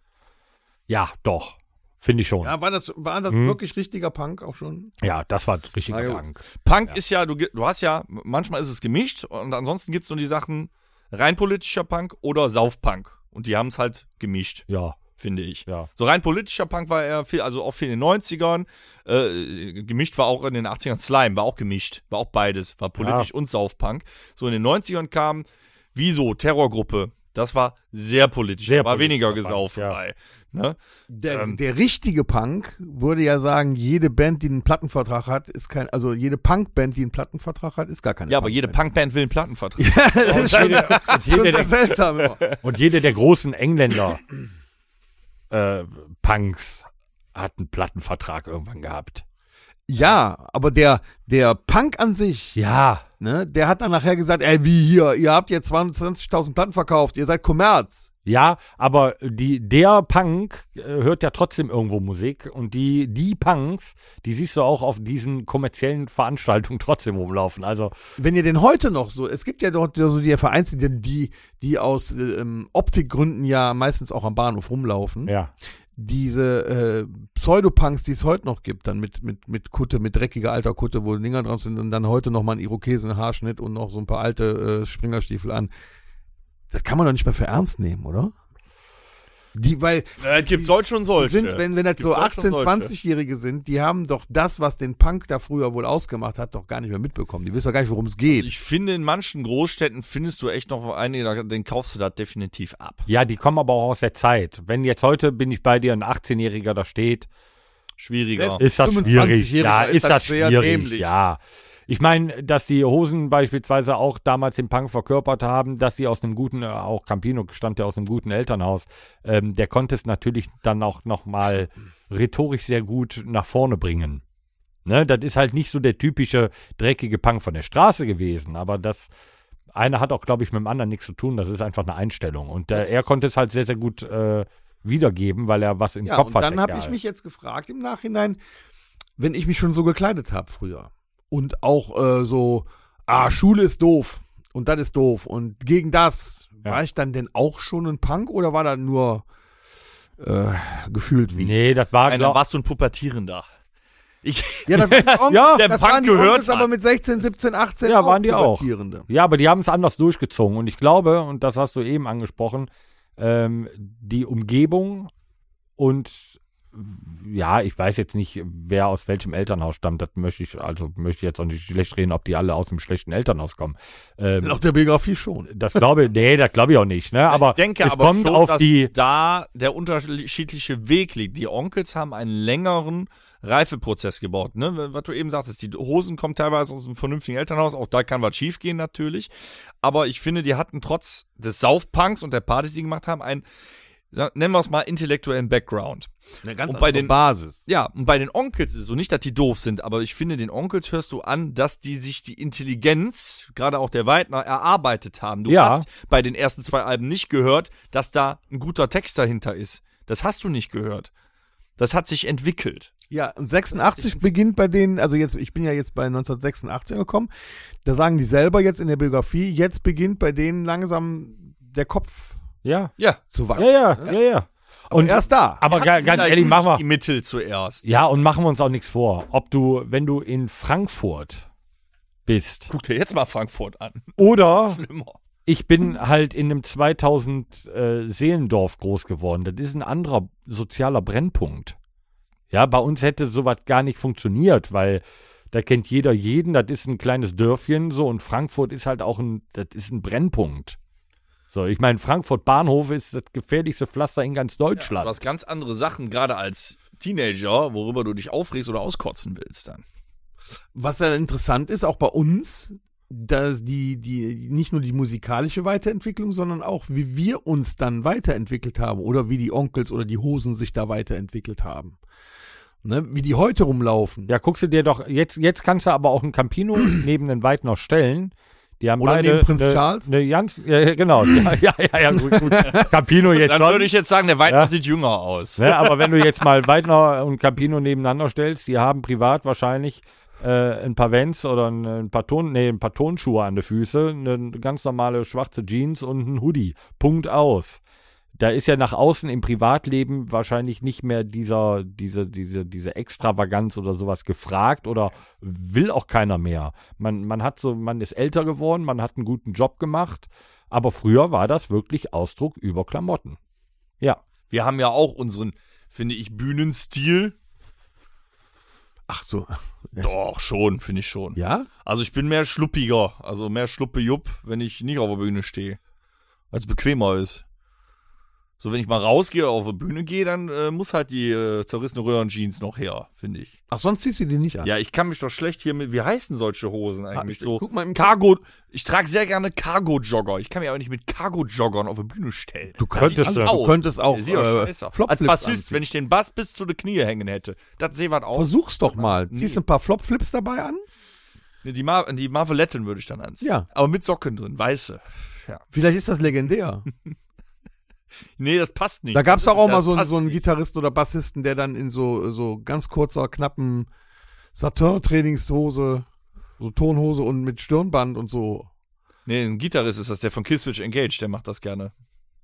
Ja, doch. Finde ich schon. Ja, ja, war das, war das Hm. wirklich richtiger Punk auch schon? das war richtiger gut. Punk. Punk Ja. ist ja, du, du hast ja, manchmal ist es gemischt und ansonsten gibt's nur die Sachen rein politischer Punk oder Saufpunk. Und die haben es halt gemischt, Ja, finde ich. ja. So rein politischer Punk war er viel, also auch viel in den 90ern. Äh, gemischt war auch in den 80ern Slime, war auch gemischt. War auch beides. War politisch und Saufpunk. So in den 90ern kam Wieso, Terrorgruppe. Das war sehr politisch. Sehr war weniger Punk, Gesaufen ja. bei. Ne? Der, Ähm. der richtige Punk würde ja sagen, jede Band, die einen Plattenvertrag hat, ist kein, also jede Punkband, die einen Plattenvertrag hat, ist gar keine Ja, aber jede Punkband. Will einen Plattenvertrag. das ist schon, jede, und, jede der, seltsam immer. und jede der großen Engländer äh, Punks hat einen Plattenvertrag irgendwann gehabt. Ja, aber der, der Punk an sich, Ja, ne, der hat dann nachher gesagt, ey, wie hier, ihr habt jetzt 20.000 Platten verkauft, ihr seid Kommerz. Ja, aber die, der Punk äh, hört ja trotzdem irgendwo Musik und die, die Punks, die siehst du auch auf diesen kommerziellen Veranstaltungen trotzdem rumlaufen. Also, Wenn ihr den heute noch so, es gibt ja dort so die Vereinzelten, die, die aus äh, ähm, Optikgründen ja meistens auch am Bahnhof rumlaufen. ja. diese äh, Pseudopunks, die es heute noch gibt, dann mit, mit, mit Kutte, mit dreckiger alter Kutte, wo Dinger drauf sind und dann heute noch mal ein Irokesen-Haarschnitt und noch so ein paar alte äh, Springerstiefel an. Das kann man doch nicht mehr für ernst nehmen, oder? Die, weil es gibt solche und die solche. sind, wenn, wenn das so auch 18-, schon solche. 20-Jährige sind, die haben doch das, was den Punk da früher wohl ausgemacht hat, doch gar nicht mehr mitbekommen. Die wissen doch gar nicht, worum es geht. ich finde, in manchen Großstädten findest du echt noch einige, den kaufst du da definitiv ab. Ja, die kommen aber auch aus der Zeit. Wenn jetzt heute bin ich bei dir ein 18-Jähriger da steht, Schwieriger. Selbst- ist das 25-Jähriger schwierig. Ja, ist ist das das sehr schwierig. dämlich. Ja. Ich meine, dass die Hosen beispielsweise auch damals den Punk verkörpert haben, dass sie aus einem guten, äh, auch Campino stammt ja aus einem guten Elternhaus, ähm, der konnte es natürlich dann auch nochmal rhetorisch sehr gut nach vorne bringen. Ne, das ist halt nicht so der typische dreckige Punk von der Straße gewesen, aber das eine hat auch, glaube ich, mit dem anderen nichts zu tun. Das ist einfach eine Einstellung. Und äh, er konnte es halt sehr, sehr gut äh, wiedergeben, weil er was im Ja, Kopf und hat. dann habe ich mich jetzt gefragt im Nachhinein, wenn ich mich schon so gekleidet habe früher und auch äh, so, ah, Schule ist doof und das ist doof und gegen das, Ja. war ich dann denn auch schon ein Punk oder war das nur äh, gefühlt wie? Nee, das war, Einer, glaub, warst du ein Pubertierender? Ich, Ja, das, waren Ja, der das Punk waren die gehört Onkels aber mit 16, 17, 18 Ja, waren die auch. Ja, aber die haben es anders durchgezogen. Und ich glaube, und das hast du eben angesprochen, ähm, die Umgebung und ja, ich weiß jetzt nicht, wer aus welchem Elternhaus stammt. Das möchte ich, also möchte ich jetzt auch nicht schlecht reden, ob die alle aus einem schlechten Elternhaus kommen. Ähm, Laut der Biografie schon. das glaube ich, nee, das glaube ich auch nicht, ne? Aber ich denke es aber kommt schon, auf dass die, da der unterschiedliche Weg liegt. Die Onkels haben einen längeren Reifeprozess gebaut. Ne? Was du eben sagtest, die Hosen kommen teilweise aus einem vernünftigen Elternhaus. Auch da kann was schiefgehen natürlich. Aber ich finde, die hatten trotz des Saufpunks und der Partys, die sie gemacht haben, einen, sa- nennen wir es mal, intellektuellen Background. Eine ganz Und bei andere den- Basis. Ja, und bei den Onkels ist es so nicht, dass die doof sind, aber ich finde, den Onkels hörst du an, dass die sich die Intelligenz, gerade auch der Weidner, erarbeitet haben. Du Ja. hast bei den ersten zwei Alben nicht gehört, dass da ein guter Text dahinter ist. Das hast du nicht gehört. Das hat sich entwickelt. Ja, und 86 beginnt bei denen, also jetzt, ich bin ja jetzt bei 1986 gekommen, da sagen die selber jetzt in der Biografie, jetzt beginnt bei denen langsam der Kopf ja, Ja. zu wachsen. ja, ja, ja, ja. Und Und erst da. aber ga, ganz ehrlich, nicht mach mal, die Mittel zuerst. ja, und machen wir uns auch nichts vor. Ob du, wenn du in Frankfurt bist Guck dir jetzt mal Frankfurt an. oder Schlimmer. ich bin halt in einem 2000 äh, Seelendorf groß geworden. Das ist ein anderer sozialer Brennpunkt. Ja, bei uns hätte sowas gar nicht funktioniert, weil da kennt jeder jeden. Das ist ein kleines Dörfchen so und Frankfurt ist halt auch ein, das ist ein Brennpunkt. So, ich meine, Frankfurt Bahnhof ist das gefährlichste Pflaster in ganz Du Deutschland. hast ganz andere Sachen, gerade als Teenager, worüber du dich aufregst oder auskotzen willst dann. Was ja interessant ist, auch bei uns, dass die, die, nicht nur die musikalische Weiterentwicklung, sondern auch, wie wir uns dann weiterentwickelt haben oder wie die Onkels oder die Hosen sich da weiterentwickelt haben. Ne? Wie die heute rumlaufen. Ja, guckst du dir doch, jetzt, jetzt kannst du aber auch ein Campino neben den Weidner stellen. Die haben Oder beide neben Prinz eine, Charles? Eine ganz, ja, ja, genau. Ja, ja, ja, ja gut, gut. Campino jetzt Dann schon. würde ich jetzt sagen, der Weidner Ja. sieht jünger aus. Ne, aber wenn du jetzt mal Weidner und Campino nebeneinander stellst, die haben privat wahrscheinlich äh, ein paar Vans oder ein, ein paar Ton, nee, ein paar Tonschuhe an den Füßen, eine ganz normale schwarze Jeans und ein Hoodie. Punkt aus. Da ist ja nach außen im Privatleben wahrscheinlich nicht mehr dieser, diese, diese, diese Extravaganz oder sowas gefragt oder will auch keiner mehr. Man, man hat so, man ist älter geworden, man hat einen guten Job gemacht, aber früher war das wirklich Ausdruck über Klamotten. Ja. Wir haben ja auch unseren, finde ich, Bühnenstil. Ach so. Doch, schon, finde ich schon. Ja? Also ich bin mehr schluppiger, also mehr Schluppe-Jupp, wenn ich nicht auf der Bühne stehe. Weil es bequemer ist. So, wenn ich mal rausgehe oder auf die Bühne gehe, dann äh, muss halt die äh, zerrissene Röhrenjeans noch her, finde ich. Ach, sonst ziehst du die nicht an. Ja, ich kann mich doch schlecht hier mit, wie heißen solche Hosen eigentlich? Ah, so guck mal im Cargo, ich trage sehr gerne Cargo-Jogger. Ich kann mich aber nicht mit Cargo-Joggern auf die Bühne stellen. Du könntest Das du. sieht Du könntest auch doch äh. Als Bassist, anziehen. wenn ich den Bass bis zu den Knie hängen hätte, das sehe was aus. Versuch's doch mal. Nee. Ziehst du ein paar Flopflips dabei an? Nee, Die, Mar die Marveletten würde ich dann anziehen. Ja. Aber mit Socken drin, weiße. Vielleicht ist das legendär. Nee, das passt nicht. Da gab's doch Das- auch mal so, so einen nicht. Gitarristen oder Bassisten, der dann in so, so ganz kurzer, knappen Satin-Trainingshose, so Tonhose und mit Stirnband und so. Nee, ein Gitarrist ist das, der von Killswitch Engage, der macht das gerne.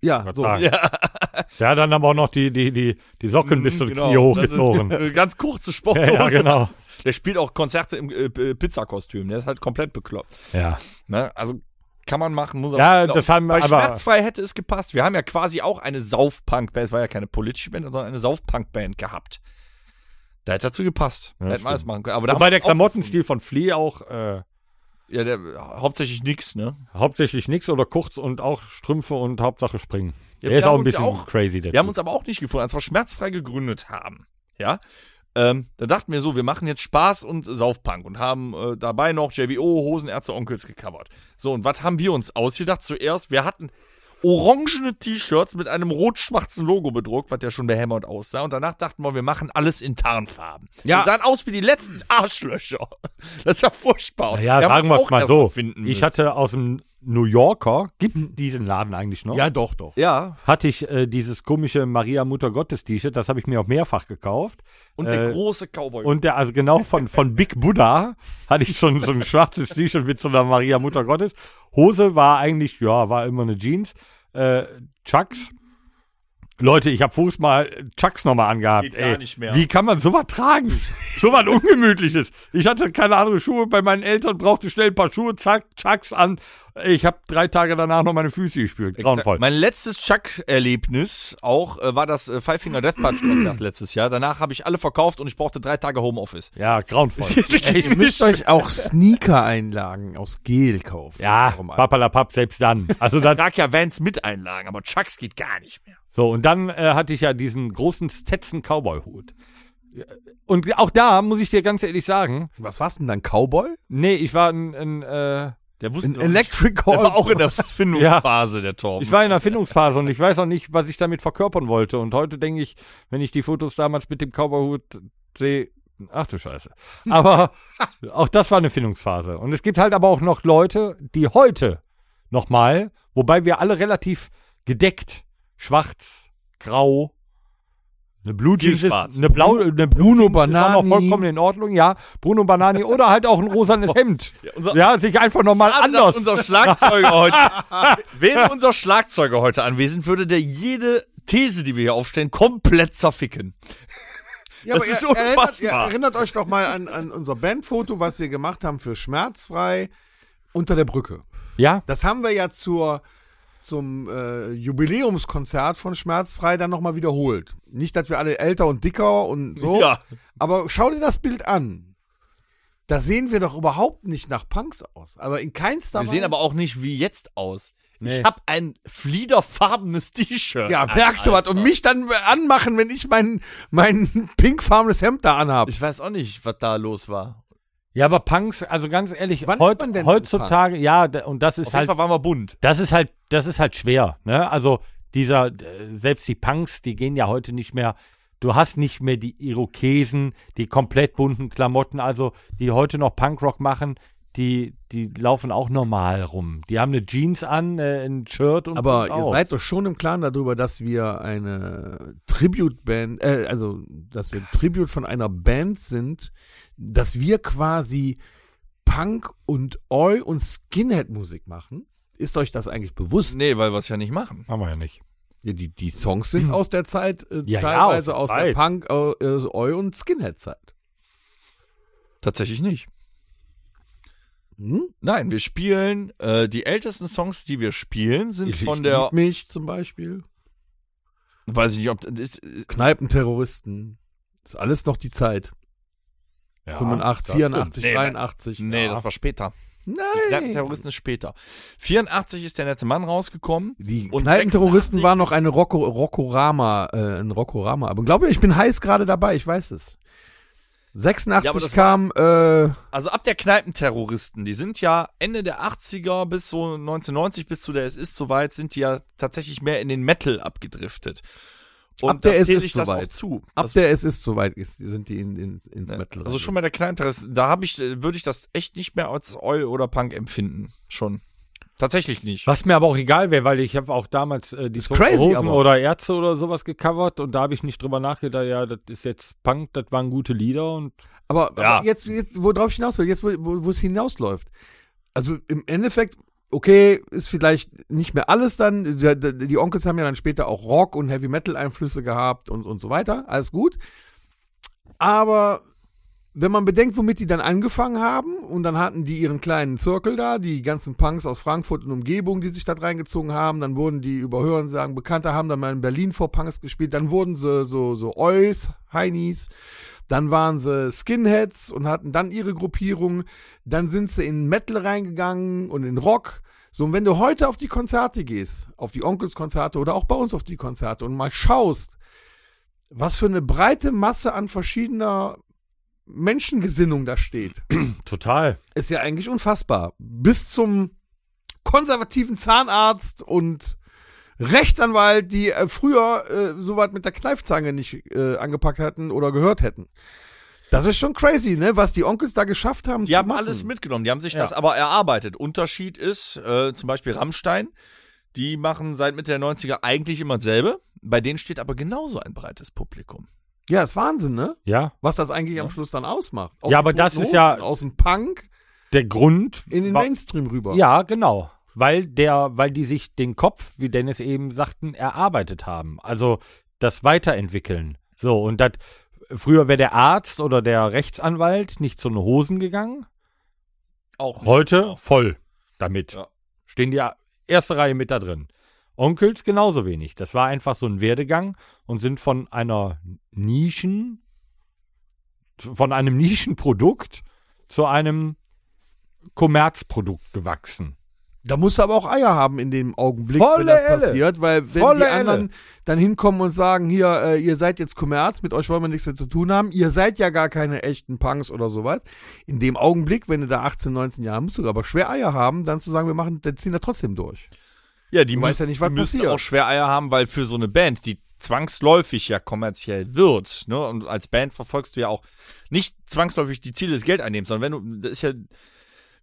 Ja, so. Der hat dann aber auch noch die, die, die, die Socken bis zu den Knie hochgezogen. Ganz kurze ja, Sporthose. ja, genau. Der spielt auch Konzerte im äh, Pizzakostüm. Der ist halt komplett bekloppt. Ja. Ne? Also kann man machen, muss Ja, aber das haben wir Bei aber- Schmerzfrei hätte es gepasst. Wir haben ja quasi auch eine Saufpunk-Band. Es war ja keine politische Band, sondern eine Saufpunk-Band gehabt. Da hätte dazu gepasst. Ja, da hätten wir alles machen können. Aber Wobei haben der Klamottenstil von Flea auch äh. Ja, der, hauptsächlich nix, ne? hauptsächlich nix oder kurz und auch Strümpfe und Hauptsache springen. Ja, der ist auch haben ein ja bisschen auch- crazy, der Wir haben Typ. uns aber auch nicht gefunden, als wir schmerzfrei gegründet haben. Ja. Ähm, da dachten wir so, wir machen jetzt Spaß und Saufpunk und haben äh, dabei noch JBO, Hosenärzte, Onkels gecovert. So, und was haben wir uns ausgedacht? Zuerst, wir hatten orangene T-Shirts mit einem rot-schwarzen Logo bedruckt, was ja schon behämmert aussah. Und danach dachten wir, wir machen alles in Tarnfarben. Ja. Wir sahen aus wie die letzten Arschlöcher. Das ist ja furchtbar. Ja, haben sagen wir es mal so. Ich hatte aus dem New Yorker, gibt diesen Laden eigentlich noch? Ja, doch, doch. Ja, Hatte ich äh, dieses komische Maria Mutter Gottes T-Shirt, das habe ich mir auch mehrfach gekauft. und der Äh, große Cowboy. Und der, also genau von, von Big Buddha hatte ich schon so ein schwarzes T-Shirt mit so einer Maria Mutter Gottes. Hose war eigentlich, ja, war immer eine Jeans. Äh, Chucks. Leute, ich habe Fuß mal Chucks nochmal angehabt. Geht gar Ey, nicht mehr. Wie kann man sowas tragen? sowas Ungemütliches. Ich hatte keine andere Schuhe bei meinen Eltern, brauchte schnell ein paar Schuhe, zack, Chucks an. Ich habe drei Tage danach noch meine Füße gespürt. Grauenvoll. Mein letztes Chuck-Erlebnis auch äh, war das äh, Five Finger Death Punch Konzert letztes Jahr. Danach habe ich alle verkauft und ich brauchte drei Tage Homeoffice. Ja, grauenvoll. Ihr müsst euch auch Sneaker-Einlagen aus Gel kaufen. ja, papalapap, selbst dann. Also da, Ich trage ja Vans mit Einlagen, aber Chucks geht gar nicht mehr. So, und dann äh, hatte ich ja diesen großen Stetson Cowboy-Hut. Und auch da muss ich dir ganz ehrlich sagen, Was war's denn dann? Cowboy? nee, ich war ein, ein äh, Der wusste Ein Electric der war auch in der Findungsphase, der Torben. ich war in der Findungsphase und ich weiß auch nicht, was ich damit verkörpern wollte. Und heute denke ich, wenn ich die Fotos damals mit dem Cowboy-Hut sehe, ach du Scheiße. Aber auch das war eine Findungsphase. Und es gibt halt aber auch noch Leute, die heute nochmal, wobei wir alle relativ gedeckt, schwarz, grau, eine Blue Jeans, ist, schwarz. eine blau, eine Bruno Ist auch noch Banani. vollkommen in Ordnung, ja. Bruno Banani oder halt auch ein rosanes Hemd. unser- Ja, sich einfach nochmal anders. Unser Schlagzeuger heute. Wäre unser Schlagzeuger heute anwesend, würde der jede These, die wir hier aufstellen, komplett zerficken. Ja, Das aber ist erinnert, unfassbar. ihr erinnert euch doch mal an, an unser Bandfoto, was wir gemacht haben für Schmerzfrei unter der Brücke. Ja, Das haben wir ja zur, zum äh, Jubiläumskonzert von Schmerzfrei dann nochmal wiederholt. Nicht, dass wir alle älter und dicker und so, Ja. aber schau dir das Bild an. da sehen wir doch überhaupt nicht nach Punks aus. Aber in keinster Wir sehen aber auch nicht wie jetzt aus. Nee. Ich habe ein fliederfarbenes T-Shirt. Ja, merkst du was? Und mich dann anmachen, wenn ich mein, mein pinkfarbenes Hemd da anhabe. Ich weiß auch nicht, was da los war. Ja, aber Punks, also ganz ehrlich, Wann heut, ist man denn heutzutage, ja, und das ist Auf halt, jeden Fall waren wir bunt. das ist halt, das ist halt schwer, ne? Also dieser, selbst die Punks, die gehen ja heute nicht mehr, du hast nicht mehr die Irokesen, die komplett bunten Klamotten, also die heute noch Punkrock machen, die, die laufen auch normal rum. Die haben eine Jeans an, äh, ein Shirt und Aber und ihr seid doch schon im Klaren darüber, dass wir eine Tribute-Band, äh, also, dass wir ein Tribute von einer Band sind, dass wir quasi Punk und Oi und Skinhead-Musik machen. Ist euch das eigentlich bewusst? Nee, weil wir es ja nicht machen. haben wir ja nicht. Ja, die, die Songs sind aus der Zeit, äh, Ja, ja, teilweise aus aus der der. Punk, äh, Oi und Skinhead-Zeit. Tatsächlich nicht. Hm? Nein, wir spielen, äh, die ältesten Songs, die wir spielen, sind Ich von lieb der, mich zum Beispiel. weiß ich nicht, ob das ist, Kneipenterroristen. Ist alles noch die Zeit. Ja, 85, das 84, Nee, 83. nee, ja. das war später. Die Nein. Kneipenterroristen ist später. 84 ist der nette Mann rausgekommen. Die Kneipenterroristen 86 waren noch eine Rocco, Rockorama, äh, ein Rockorama. Aber glaube ich bin heiß gerade dabei, ich weiß es. 86 Ja, kam, äh, Also ab der Kneipenterroristen, die sind ja Ende der 80er bis so 1990 bis zu der Es ist soweit, sind die ja tatsächlich mehr in den Metal abgedriftet. Und Ab der Es ist soweit. zu. ab Das- der es ist soweit sind die in, in, ins Ja, Metal. Also schon bei der Kneipenterroristen, da habe ich, äh, würde ich das echt nicht mehr als Oi oder Punk empfinden. Schon. Tatsächlich nicht. Was mir aber auch egal wäre, weil ich habe auch damals äh, die crazy, Hosen aber. oder Ärzte oder sowas gecovert und da habe ich nicht drüber nachgedacht, ja, das ist jetzt Punk, das waren gute Lieder und Aber, Ja. aber jetzt, jetzt, worauf ich hinaus will, jetzt, wo, es hinausläuft. Also im Endeffekt, okay, ist vielleicht nicht mehr alles dann. Die, die, die Onkels haben ja dann später auch Rock und Heavy Metal Einflüsse gehabt und, und so weiter. Alles gut. Aber wenn man bedenkt, womit die dann angefangen haben, und dann hatten die ihren kleinen Zirkel da, die ganzen Punks aus Frankfurt und Umgebung, die sich da reingezogen haben, dann wurden die über Hören sagen, Bekannte haben dann mal in Berlin vor Punks gespielt, dann wurden sie so, so Eus, Heinis, dann waren sie Skinheads und hatten dann ihre Gruppierung, dann sind sie in Metal reingegangen und in Rock. So, und wenn du heute auf die Konzerte gehst, auf die Onkelskonzerte oder auch bei uns auf die Konzerte und mal schaust, was für eine breite Masse an verschiedener Menschengesinnung da steht, total. ist ja eigentlich unfassbar. Bis zum konservativen Zahnarzt und Rechtsanwalt, die äh, früher äh, sowas mit der Kneifzange nicht äh, angepackt hatten oder gehört hätten. Das ist schon crazy, ne? Was die Onkels da geschafft haben. Die zu haben machen. alles mitgenommen, die haben sich Ja. das aber erarbeitet. Unterschied ist, äh, zum Beispiel Rammstein, die machen seit Mitte der 90er eigentlich immer dasselbe. Bei denen steht aber genauso ein breites Publikum. Ja, ist Wahnsinn, ne? Ja, Was das eigentlich am Ja. Schluss dann ausmacht. Ja, aber das ist ja- aus dem Punk der Grund. in den Mainstream rüber. Ja, genau. Weil der, weil die sich den Kopf, wie Dennis eben sagten, erarbeitet haben. Also das Weiterentwickeln. So, und das, früher wäre der Arzt oder der Rechtsanwalt nicht zu den Hosen gegangen. Auch Heute voll damit. Ja. Stehen die erste Reihe mit da drin. Onkels genauso wenig. Das war einfach so ein Werdegang und sind von einer Nischen, von einem Nischenprodukt zu einem Kommerzprodukt gewachsen. Da musst du aber auch Eier haben in dem Augenblick, Volle wenn das Elle. passiert, weil wenn Volle die anderen Elle. dann hinkommen und sagen, hier, äh, ihr seid jetzt Kommerz, mit euch wollen wir nichts mehr zu tun haben, ihr seid ja gar keine echten Punks oder sowas. In dem Augenblick, wenn du da 18, 19 Jahre musst du aber schwer Eier haben, dann zu sagen, wir machen, dann ziehen da trotzdem durch. Ja, die weißt ja nicht, was die müssen passiert. auch schwer Eier haben, weil für so eine Band, die zwangsläufig ja kommerziell wird, ne, und als Band verfolgst du ja auch nicht zwangsläufig die Ziele des Geldeinnehmens, sondern wenn du, das ist ja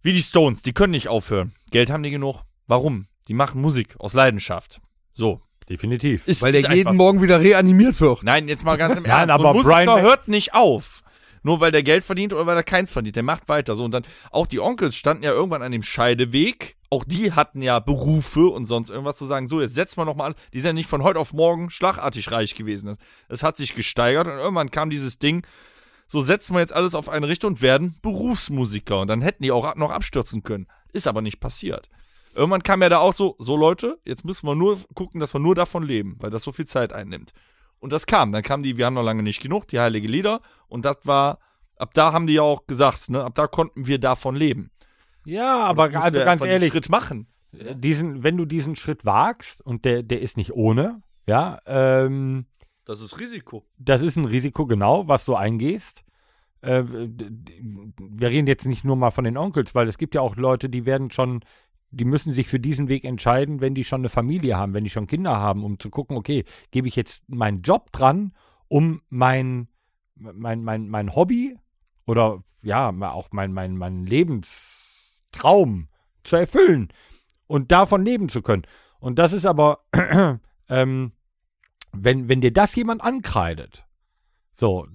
wie die Stones, die können nicht aufhören. Geld haben die genug. Warum? Die machen Musik aus Leidenschaft. So. Definitiv. Ist, Weil ist der jeden einfach- Morgen wieder reanimiert wird. Nein, jetzt mal ganz im Nein, Ernst. aber so Brian- hört nicht auf. Nur weil der Geld verdient oder weil er keins verdient. Der macht weiter. So, und dann, auch die Onkels standen ja irgendwann an dem Scheideweg. Auch die hatten ja Berufe und sonst irgendwas zu sagen. So, jetzt setzen wir nochmal an. Die sind ja nicht von heute auf morgen schlagartig reich gewesen. Es hat sich gesteigert und irgendwann kam dieses Ding. So setzen wir jetzt alles auf eine Richtung und werden Berufsmusiker. Und dann hätten die auch noch abstürzen können. Ist aber nicht passiert. Irgendwann kam ja da auch so, so Leute, jetzt müssen wir nur gucken, dass wir nur davon leben, weil das so viel Zeit einnimmt. Und das kam. Dann kam die, wir haben noch lange nicht genug, die Heilige Lieder. Und das war, Ab da haben die ja auch gesagt, ne, ab da konnten wir davon leben. Ja, aber also ganz ehrlich, Schritt machen. äh, diesen, wenn du diesen Schritt wagst und der, der ist nicht ohne, ja, ähm, Das ist Risiko. das ist ein Risiko, genau, was du eingehst. Äh, wir reden jetzt nicht nur mal von den Onkels, weil es gibt ja auch Leute, die werden schon, die müssen sich für diesen Weg entscheiden, wenn die schon eine Familie haben, wenn die schon Kinder haben, um zu gucken, okay, gebe ich jetzt meinen Job dran, um mein, mein, mein, mein Hobby oder ja, auch mein, mein, mein Lebenstraum zu erfüllen und davon leben zu können. Und das ist aber, ähm, wenn, wenn dir das jemand ankreidet, so,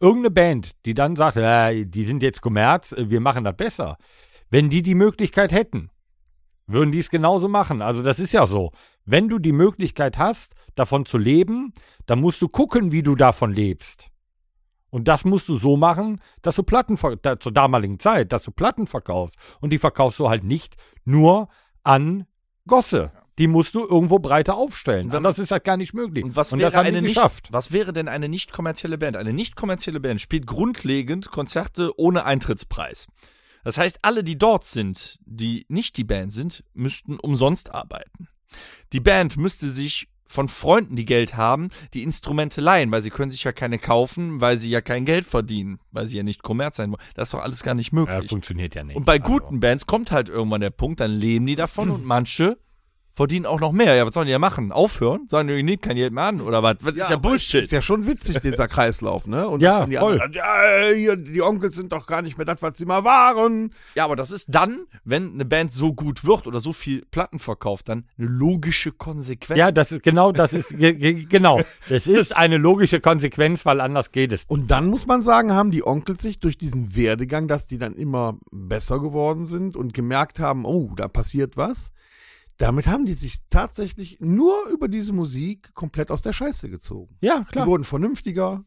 irgendeine Band, die dann sagt, äh, die sind jetzt Kommerz, äh, wir machen das besser. Wenn die die Möglichkeit hätten, würden die es genauso machen. Also das ist ja so. Wenn du die Möglichkeit hast, davon zu leben, dann musst du gucken, wie du davon lebst. Und das musst du so machen, dass du Platten da, zur damaligen Zeit, dass du Platten verkaufst. Und die verkaufst du halt nicht nur an Gosse. Die musst du irgendwo breiter aufstellen. Und Anders ist das gar nicht möglich. Und was Und wäre das eine nicht, was wäre denn eine nicht kommerzielle Band? Eine nicht kommerzielle Band spielt grundlegend Konzerte ohne Eintrittspreis. Das heißt, alle, die dort sind, die nicht die Band sind, müssten umsonst arbeiten. Die Band müsste sich von Freunden, die Geld haben, die Instrumente leihen, weil sie können sich ja keine kaufen, weil sie ja kein Geld verdienen, weil sie ja nicht kommerz sein wollen. Das ist doch alles gar nicht Ja, möglich. funktioniert ja nicht. Und bei Also. guten Bands kommt halt irgendwann der Punkt, dann leben die davon und manche verdienen auch noch mehr. Ja, was sollen die ja machen? Aufhören? Sagen die, ich nehme kein Geld mehr an oder was? Das ist ja Bullshit. Ist ja schon witzig, dieser Kreislauf, ne? Und Ja, die voll. anderen, ja, hier, die Onkels sind doch gar nicht mehr das, was sie mal waren. Ja, aber das ist dann, wenn eine Band so gut wird oder so viel Platten verkauft, dann eine logische Konsequenz. Ja, das ist genau, das ist ge- ge- genau. Das ist eine logische Konsequenz, weil anders geht es. Und dann muss man sagen, haben die Onkels sich durch diesen Werdegang, dass die dann immer besser geworden sind und gemerkt haben, oh, da passiert was. Damit haben die sich tatsächlich nur über diese Musik komplett aus der Scheiße gezogen. Ja, Die klar. wurden vernünftiger,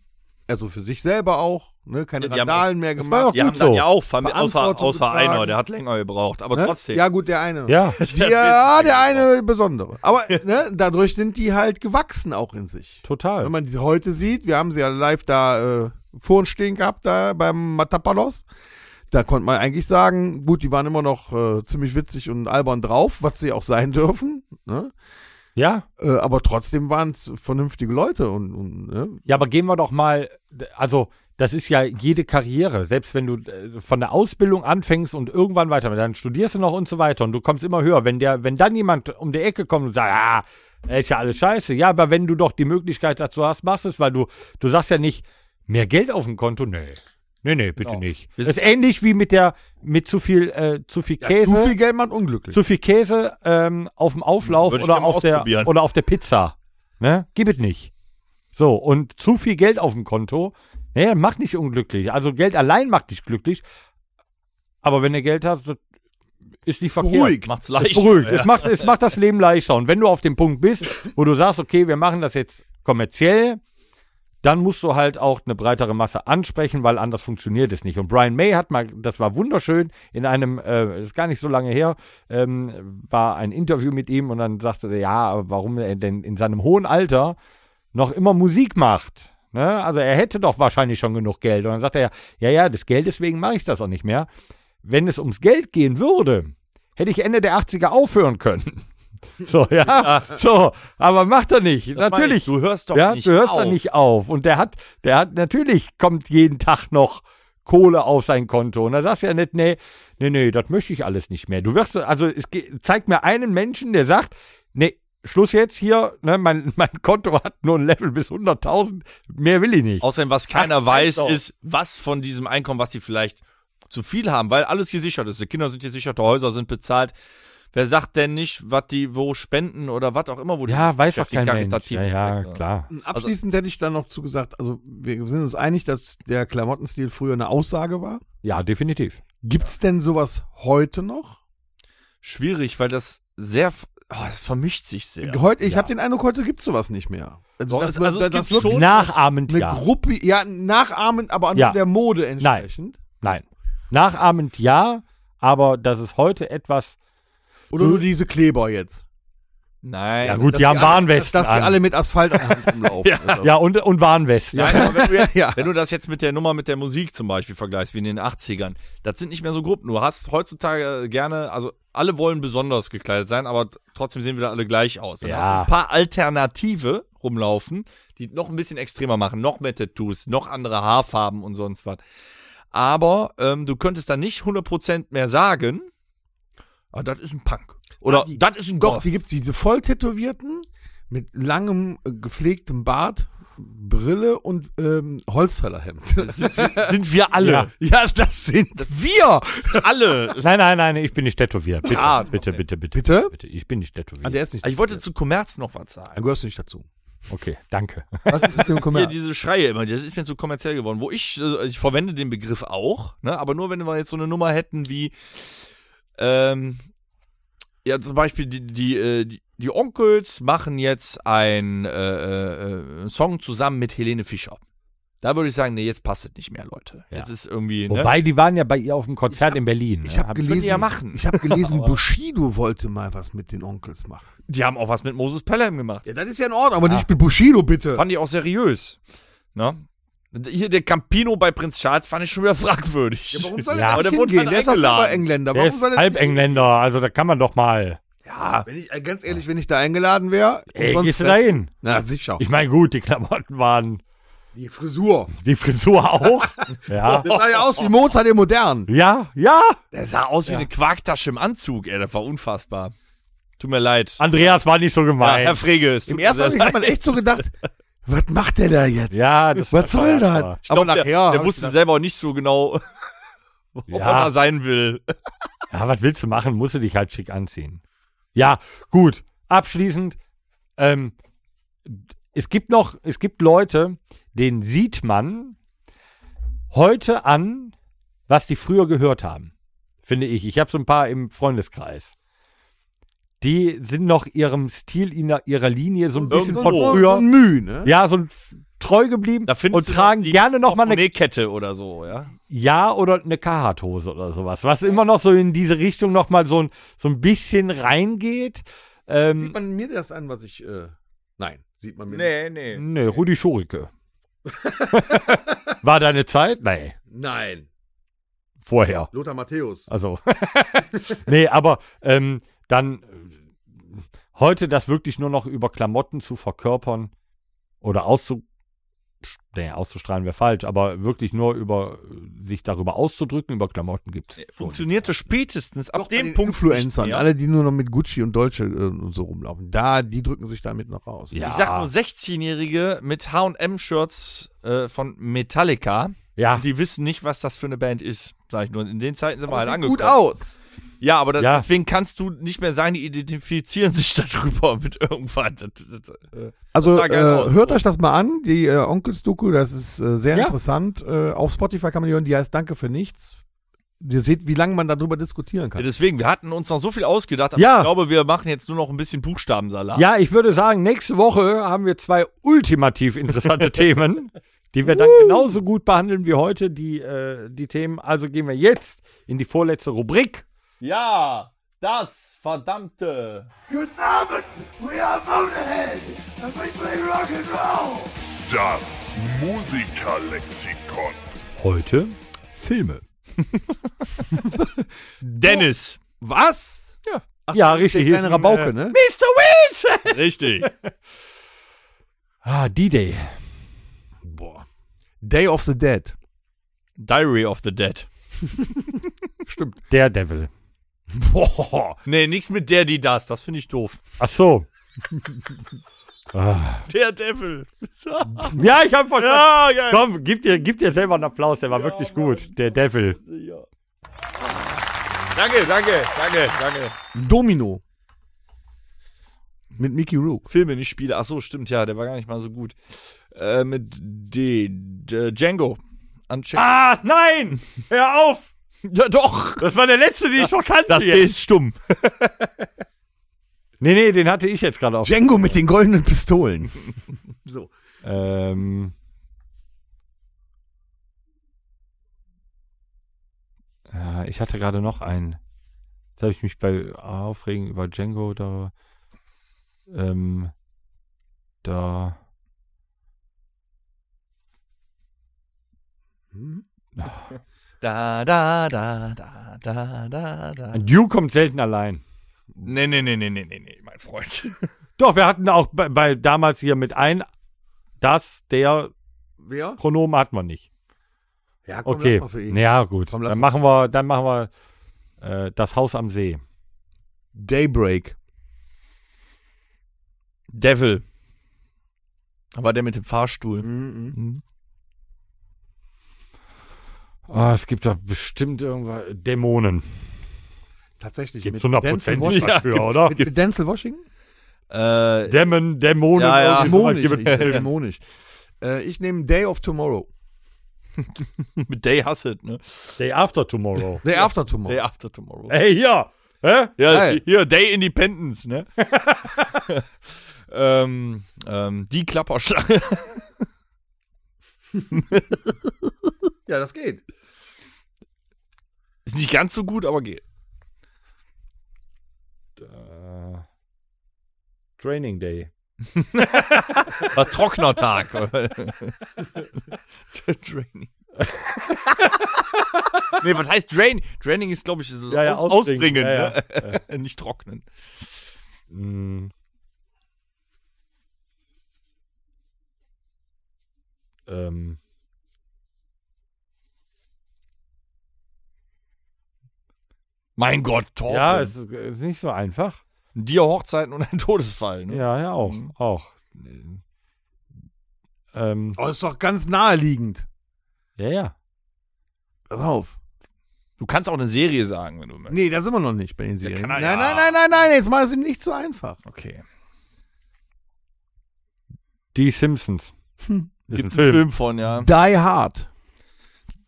also für sich selber auch, ne? keine Ja, die haben- Randalen mehr gemacht. Die haben gut dann so. ja auch, außer, außer einer, der hat länger gebraucht, aber ne? trotzdem. Ja, gut, der eine. Ja, Die, ja, der eine besondere. Aber ne, dadurch sind die halt gewachsen auch in sich. total. Wenn man die heute sieht, wir haben sie ja live da äh, vor uns stehen gehabt, da beim Matapalos. Da konnte man eigentlich sagen, gut, die waren immer noch äh, ziemlich witzig und albern drauf, was sie auch sein dürfen. Ne? Ja, Äh, aber trotzdem waren es vernünftige Leute und, und ne? ja, aber gehen wir doch mal, also das ist ja jede Karriere. Selbst wenn du äh, von der Ausbildung anfängst und irgendwann weiter, dann studierst du noch und so weiter und du kommst immer höher. Wenn der, wenn dann jemand um die Ecke kommt und sagt, ah, ist ja alles scheiße. Ja, aber wenn du doch die Möglichkeit dazu hast, machst es, weil du, du sagst ja nicht, mehr Geld auf dem Konto, nee. Nee, nee, bitte Genau. nicht. Das ist ähnlich wie mit der, mit zu viel, äh, zu viel ja, Käse. zu viel Geld macht unglücklich. zu viel Käse ähm, auf dem Auflauf oder auf, der, oder auf der Pizza. Ne? Gib es nicht. So, und zu viel Geld auf dem Konto, ne, macht nicht unglücklich. Also Geld allein macht dich glücklich. Aber wenn du Geld hast, das ist nicht verkehrt. Beruhigt. Macht's Es leicht. beruhigt. Es, macht, es macht das Leben leichter. Und wenn du auf dem Punkt bist, wo du sagst, okay, wir machen das jetzt kommerziell, dann musst du halt auch eine breitere Masse ansprechen, weil anders funktioniert es nicht. Und Brian May hat mal, das war wunderschön, in einem, äh, das ist gar nicht so lange her, ähm, war ein Interview mit ihm und dann sagte er, ja, warum er denn in seinem hohen Alter noch immer Musik macht. Ne? Also er hätte doch wahrscheinlich schon genug Geld. Und dann sagt er, ja, ja, des Geldes wegen mache ich das auch nicht mehr. Wenn es ums Geld gehen würde, hätte ich Ende der 80er aufhören können. So, ja, so, aber macht er nicht. Das Natürlich. ich, Du hörst doch ja, nicht du hörst auf. da nicht auf. Und der hat, der hat, natürlich kommt jeden Tag noch Kohle auf sein Konto. Und da sagst du ja nicht, nee, nee, nee, das möchte ich alles nicht mehr. Du wirst, also es zeigt mir einen Menschen, der sagt, nee, Schluss jetzt hier, ne, mein, mein Konto hat nur ein Level bis 100.000, mehr will ich nicht. Außerdem, was keiner Ach, weiß, doch. ist, was von diesem Einkommen, was sie vielleicht zu viel haben, weil alles gesichert ist. Die Kinder sind gesichert, die Häuser sind bezahlt. Wer sagt denn nicht, was die wo spenden oder was auch immer, wo die ja, weiß doch kein Mensch. karitativ Ja, ja, Effekte. klar. Abschließend hätte ich dann noch zugesagt, also wir sind uns einig, dass der Klamottenstil früher eine Aussage war. Ja, definitiv. Gibt's denn sowas heute noch? Schwierig, weil das sehr, oh, es vermischt sich sehr. Heute, ich Ja. habe den Eindruck, heute gibt's sowas nicht mehr. Also, Doch, das, also es das gibt wirklich schon- Nachahmend eine ja. Gruppe, ja, nachahmend, aber an Ja. der Mode entsprechend. Nein. Nachahmend ja, aber dass es heute etwas Oder nur diese Kleber jetzt. Nein. Ja gut, die haben alle- Warnwesten Dass, dass wir alle mit Asphalt Hand rumlaufen. Also. ja, und, und Warnwesten. Nein, aber wenn, du jetzt, Ja. wenn du das jetzt mit der Nummer mit der Musik zum Beispiel vergleichst, wie in den 80ern, das sind nicht mehr so Gruppen. Du hast heutzutage gerne, also alle wollen besonders gekleidet sein, aber trotzdem sehen wieder alle gleich aus. Dann Ja. hast du ein paar Alternative rumlaufen, die noch ein bisschen extremer machen, noch mehr Tattoos, noch andere Haarfarben und sonst was. Aber ähm, du könntest dann nicht 100% mehr sagen, ah, das ist ein Punk. Oder Ah, die- das ist ein Doch, Goth. die gibt's diese voll tätowierten mit langem äh, gepflegtem Bart, Brille und ähm, Holzfällerhemd. sind wir alle. Ja. ja, das sind wir. Alle. Nein, nein, nein, ich bin nicht tätowiert. Bitte, Ah, bitte, okay. bitte, bitte, Bitte? bitte. Ich bin nicht tätowiert. Ah, der ist nicht. Ich wollte zu Kommerz noch was sagen. Da gehörst du nicht dazu. okay, danke. Was ist mit dem Hier Kommerz? diese Schreie immer, das ist mir zu kommerziell geworden. Wo ich, äh, ich verwende den Begriff auch, ne, aber nur wenn wir jetzt so eine Nummer hätten wie, ähm, ja, zum Beispiel die, die, äh, die, die Onkels machen jetzt ein äh, äh, äh, Song zusammen mit Helene Fischer. Da würde ich sagen, nee, jetzt passt es nicht mehr, Leute. Ja. Jetzt ist irgendwie, ne? Wobei, die waren ja bei ihr auf dem Konzert in Berlin. Ich ne? habe Hab- gelesen, die ja machen. ich habe gelesen, Bushido wollte mal was mit den Onkels machen. die haben auch was mit Moses Pelham gemacht. Ja, das ist ja in Ordnung, aber nicht mit Bushido, bitte. Fand ich auch seriös. Ne? Hier der Campino bei Prinz Charles fand ich schon wieder fragwürdig. Ja, warum soll Ja. er der nicht wurde hingehen? Der ist doch Engländer. Der Warum ist soll er halb Engländer, also da kann man doch mal. Ja, Wenn ich, äh, ganz ehrlich, wenn ich da eingeladen wäre, Ey, gehst du da hin? Na, sicher. Ich meine, gut, die Klamotten waren, die Frisur. die Frisur auch. ja. Das sah ja aus wie Mozart im Modern. Ja, ja. der sah aus wie eine Quarktasche im Anzug, ey, das war unfassbar. Tut mir leid. Andreas war nicht so Ja, gemein. Herr Frege, es tut Im ersten Augenblick hat man echt so gedacht, was macht der da jetzt? Ja, das Was soll das? Ich glaub, der, der hab wusste selber auch nicht so genau, ob Ja. er da sein will. Ja, was willst du machen? Musst du dich halt schick anziehen. Ja, gut. Abschließend, ähm, es gibt noch, es gibt Leute, denen sieht man heute an, was die früher gehört haben. Finde ich. Ich habe so ein paar im Freundeskreis. Die sind noch ihrem Stil, ihrer, ihrer Linie so ein bisschen von so früher, ein Müh, ne? ja, so ein treu geblieben Da und tragen die gerne noch mal eine Kette oder so, ja. ja, oder eine Carhartt-Hose oder sowas, was immer noch so in diese Richtung noch mal so ein, so ein bisschen reingeht. Ähm, Sieht man mir das an, was ich, äh, nein, sieht man mir Nee, nee. nee, Rudi Schurike. War deine Zeit? Nee, nicht. Nein, vorher. Lothar Matthäus. Also, nee, aber ähm, dann heute das wirklich nur noch über Klamotten zu verkörpern oder auszu nee, auszustrahlen wäre falsch, aber wirklich nur über äh, sich darüber auszudrücken, über Klamotten gibt es. Funktionierte spätestens ab Doch dem den Punkt Influencern, mehr. alle, die nur noch mit Gucci und Dolce äh, und so rumlaufen, da, die drücken sich damit noch raus. Ja. Ich sag nur 16-Jährige mit H&M-Shirts äh, von Metallica. Ja, Die wissen nicht, was das für eine Band ist. Sag ich nur. In den Zeiten sind wir Aber halt sieht angekommen. gut aus. Ja, aber da, Ja. deswegen kannst du nicht mehr sagen, die identifizieren sich darüber mit irgendwas. Das, das, äh, Also äh, hört euch das mal an, die äh, Onkels-Doku, das ist äh, sehr Ja. interessant. Äh, auf Spotify kann man die hören, die heißt Danke für nichts. Ihr seht, wie lange man darüber diskutieren ja, kann. deswegen, wir hatten uns noch so viel ausgedacht, aber Ja. ich glaube, wir machen jetzt nur noch ein bisschen Buchstabensalat. Ja, ich würde sagen, nächste Woche haben wir zwei ultimativ interessante Themen, die wir dann genauso gut behandeln wie heute, die, äh, die Themen. Also gehen wir jetzt in die vorletzte Rubrik. Ja, das verdammte. Guten Abend, we are Motorhead and we play rock and roll. Das Musikerlexikon. Heute Filme. Dennis. Was? Ja. Ach, Ja, der richtig, kleine hier ist ein, Rabauke, äh, ne? Mr. Wilson! Richtig. Ah, D-Day. Day of the Dead. Diary of the Dead. Stimmt. Der Devil. Boah. Nee, nichts mit der, die, das. Das finde ich doof. Ach so. ah. Der Devil. Ja, ich hab verstanden. ja, ja. Komm, gib dir, gib dir selber einen Applaus, der war wirklich gut. Der Devil. Danke, danke, danke, danke. Domino. Mit Mickey Rook. Filme, nicht Spiele. Ach so, stimmt, ja, der war gar nicht mal so gut. Äh, mit D. D Django. Unchained. Ah, nein! Hör auf! Ja, doch. Das war der letzte, den ich noch kannte. Das D ist stumm. Nee, nee, den hatte ich jetzt gerade auf. Django mit den goldenen Pistolen. so. Ähm. Ich hatte gerade noch einen. Jetzt habe ich mich bei Aufregen über Django da. Ähm, da. Da, da, da, da, da, da, da. Ein Duke kommt selten allein. Nee, nee, nee, nee, nee, nee, nee, mein Freund. Doch, wir hatten auch bei, bei damals hier mit ein, das, der Wer? Pronomen hatten wir nicht. Ja, komm, Okay. lass mal für ihn. Ja, gut. Komm, dann machen wir, dann machen wir äh, das Haus am See. Daybreak. Devil. Aber der mit dem Fahrstuhl. Mhm. Mhm. Ah, es gibt doch bestimmt irgendwas. Dämonen. Tatsächlich. Gibt's mit hundertprozentig Denzel was Ja, für, gibt's- oder? Mit, mit Denzel Washington? Äh, Dämon, Dämonen. Ja, ja. Dämonisch. Dämonisch. Äh, ich nehme Day of Tomorrow. mit Day Hasset, ne? Day After Tomorrow. Day After Tomorrow. Day After Tomorrow. Ey, hier. Hä? Ja, Geil. hier, Day Independence, ne? ähm, ähm, die Klapperschlange. Ja, das geht. Ist nicht ganz so gut, aber geht. Äh, Training Day. War trockener Tag. Training. nee, was heißt Drain? Draining ist, glaube ich, so Ja, ja, aus, ausbringen. ausbringen. Ja, Ne? Nicht trocknen. Mm. Ähm. Mein Gott, Torben. Ja, es ist, ist nicht so einfach. Dir Hochzeiten und ein Todesfall. Ne? Ja, ja, auch. Mhm. Auch. Ähm, Oh, ist doch ganz naheliegend. ja, ja. Pass auf. Du kannst auch eine Serie sagen, wenn du möchtest. Nee, da sind wir noch nicht bei den Serien. er nein, ja. nein, nein, nein, nein, jetzt mach es ihm nicht so einfach. Okay. Die Simpsons. Hm. Gibt's ist einen ein Film von, ja. Die Hard.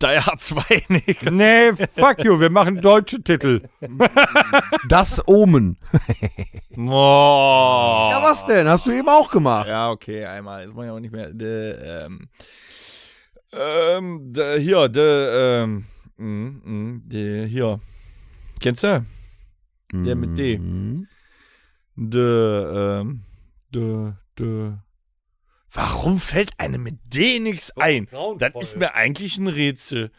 Die Hard 2, nee. Nee, fuck you, wir machen deutsche Titel. Das Omen. Oh. Ja, was denn? Hast du eben auch gemacht. Ja, okay, einmal. Jetzt mach ich auch nicht mehr. De, ähm, ähm, de, hier, de, ähm, mm, mm, de, hier. Kennst du? Der mit D. Mhm. De, ähm, de, de. Warum fällt einem mit D nichts ein? Das ist mir eigentlich ein Rätsel.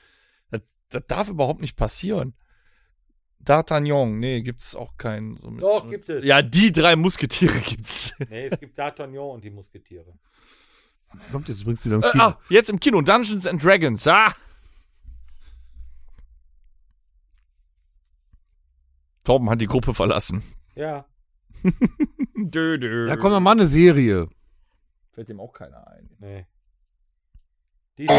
Das, das darf überhaupt nicht passieren. D'Artagnan, nee, gibt's auch keinen. So mit, Doch, gibt es. Ja, die drei Musketiere gibt's. Nee, es gibt D'Artagnan und die Musketiere. Kommt jetzt übrigens wieder im Äh, Kino. ah, jetzt im Kino. Dungeons and Dragons. Ah! Torben hat die Gruppe verlassen. Ja. Dö, dö. Da kommt noch mal eine Serie. Fällt dem auch keiner ein. Nee. Die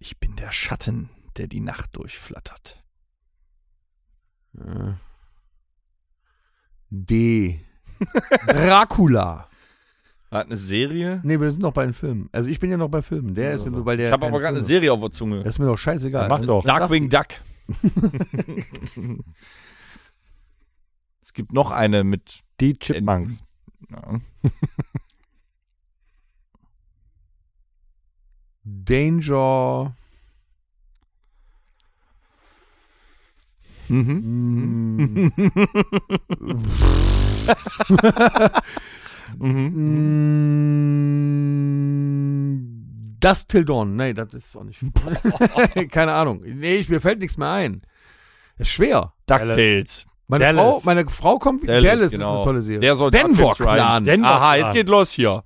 Ich bin der Schatten, der die Nacht durchflattert. Äh. D. Dracula. Hat eine Serie? Nee, wir sind noch bei den Filmen. Also ich bin ja noch bei Filmen. Der ist ja nur, weil der. Ich habe aber gerade eine Serie auf der Zunge. Das ist mir doch scheißegal. Mach doch. Darkwing Duck. es gibt noch eine mit. Die Chipmunks. Ja. Danger. Mhm. Mm. Mm. Das Till Dawn. Nee, das ist auch nicht. Keine Ahnung. Nee, ich, mir fällt nichts mehr ein. Ist schwer. DuckTales. Meine Dallas. Frau, meine Frau kommt. Dallas, Dallas, ist genau. eine tolle Serie. Der soll Denver. Clan. Denver Aha, jetzt geht los hier.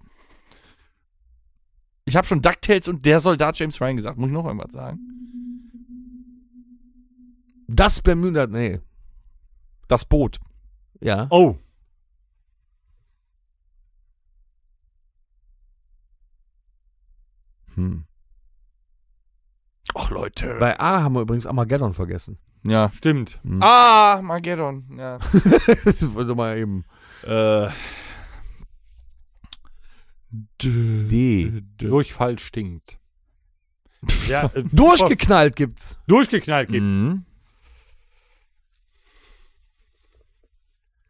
Ich habe schon DuckTales und der Soldat James Ryan gesagt. Muss ich noch irgendwas sagen? Das Bermuda. Nee. Das Boot. Ja. Oh. Hm. Ach, Leute. Bei A haben wir übrigens Armageddon vergessen. Ja. Stimmt. Hm. Ah, Mageddon. Ja. das wollte mal eben. äh. D. Durchfall stinkt. Ja, äh, Durchgeknallt gibt's. durchgeknallt gibt. Mhm.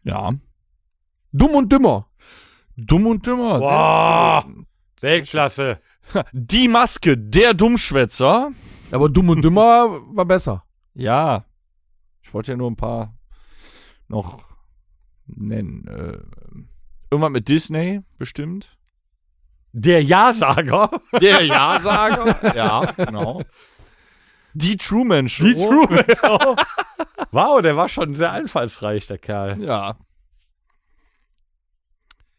Ja. Dumm und dümmer. Dumm und dümmer. Boah. Weltklasse. Die Maske, der Dummschwätzer. Aber Dumm und Dümmer war besser. Ja. Ich wollte ja nur ein paar noch nennen. Äh, irgendwas mit Disney, bestimmt. Der Ja-Sager. Der Ja-Sager. ja, genau. Die Truman Show. Die Truman Show. wow, der war schon sehr einfallsreich, der Kerl. Ja.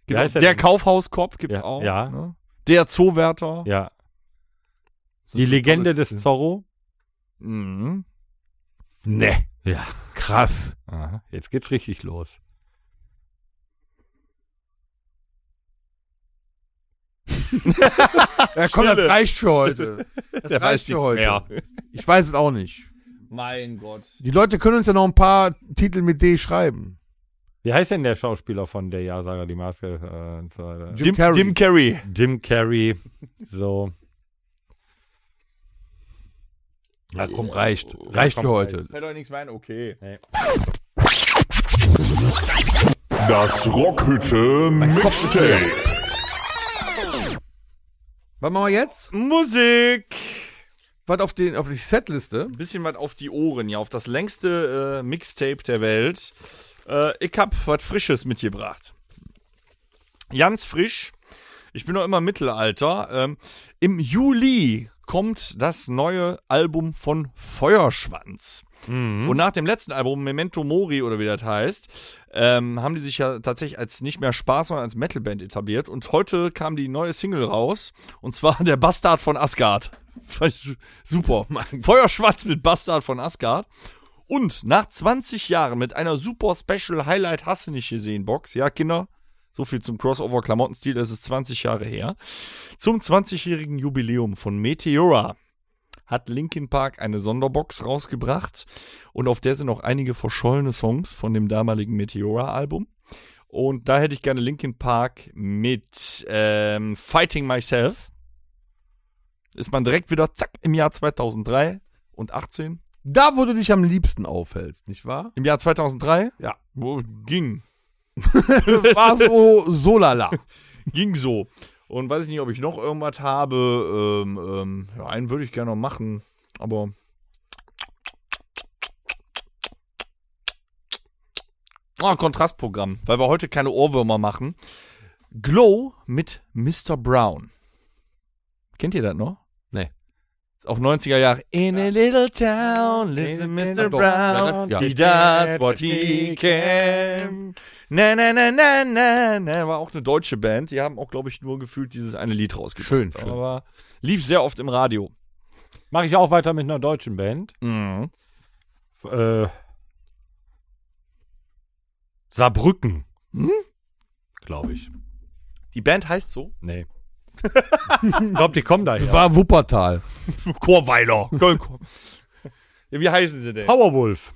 Genau. der Der? Kaufhauskopf gibt's Ja, auch. ja. Ne? Der Zoowärter. Ja. So Die Legende des Film. Zorro. Mhm. Ne. Ja. Krass. Aha, jetzt geht's richtig los. Ja, komm, das reicht für heute. Das Der weiß reicht für heute. mehr. Ich weiß es auch nicht. Mein Gott. Die Leute können uns ja noch ein paar Titel mit D schreiben. Wie heißt denn der Schauspieler von der Ja-Sager, die Maske? Äh, und so weiter? Jim Jim, Carrey. Jim Carrey. Jim Carrey. So. Ja, komm, reicht. Reicht für heute. Fällt euch nichts ein? Okay. Das Rockhütte Mixtape. Was machen wir jetzt? Musik. Was auf, den, auf die Setliste? Ein bisschen was auf die Ohren, ja, auf das längste äh, Mixtape der Welt. Äh, ich hab was Frisches mitgebracht. Ganz frisch. Ich bin noch immer im Mittelalter. Ähm, Im Juli kommt das neue Album von Feuerschwanz. Und nach dem letzten Album, Memento Mori oder wie das heißt, ähm, haben die sich ja tatsächlich als nicht mehr Spaß, sondern als Metalband etabliert. Und heute kam die neue Single raus. Und zwar der Bastard von Asgard. Super. Feuerschwanz mit Bastard von Asgard. Und nach 20 Jahren mit einer super Special Highlight hast du nicht gesehen, Box. Ja, Kinder. So viel zum Crossover-Klamottenstil, das ist 20 Jahre her. Zum 20-jährigen Jubiläum von Meteora hat Linkin Park eine Sonderbox rausgebracht und auf der sind auch einige verschollene Songs von dem damaligen Meteora-Album. Und da hätte ich gerne Linkin Park mit ähm, Fighting Myself. Ist man direkt wieder zack im Jahr 2003 und 18. Da, wo du dich am liebsten aufhältst, nicht wahr? Im Jahr 2003? Ja. Wo ging. War so, so lala. Ging so. Und weiß ich nicht, ob ich noch irgendwas habe. Ähm, ähm, ja, einen würde ich gerne noch machen, aber. Ah, Kontrastprogramm, weil wir heute keine Ohrwürmer machen. Glow mit Mr. Brown. Kennt ihr das noch? Auch 90er Jahre. In a little town lives a Mr. Brown. Ja. He does what he can. Na, na, na, na, na, na. War auch eine deutsche Band. Die haben auch, glaube ich, nur gefühlt dieses eine Lied rausgebracht. Schön, schön. Aber lief sehr oft im Radio. Mache ich auch weiter mit einer deutschen Band. Mhm. Äh, Saarbrücken. Hm? Glaube ich. Die Band heißt so? Nee. Ich glaube, die kommen daher. War Wuppertal. Chorweiler. Ja, wie heißen sie denn? Powerwolf.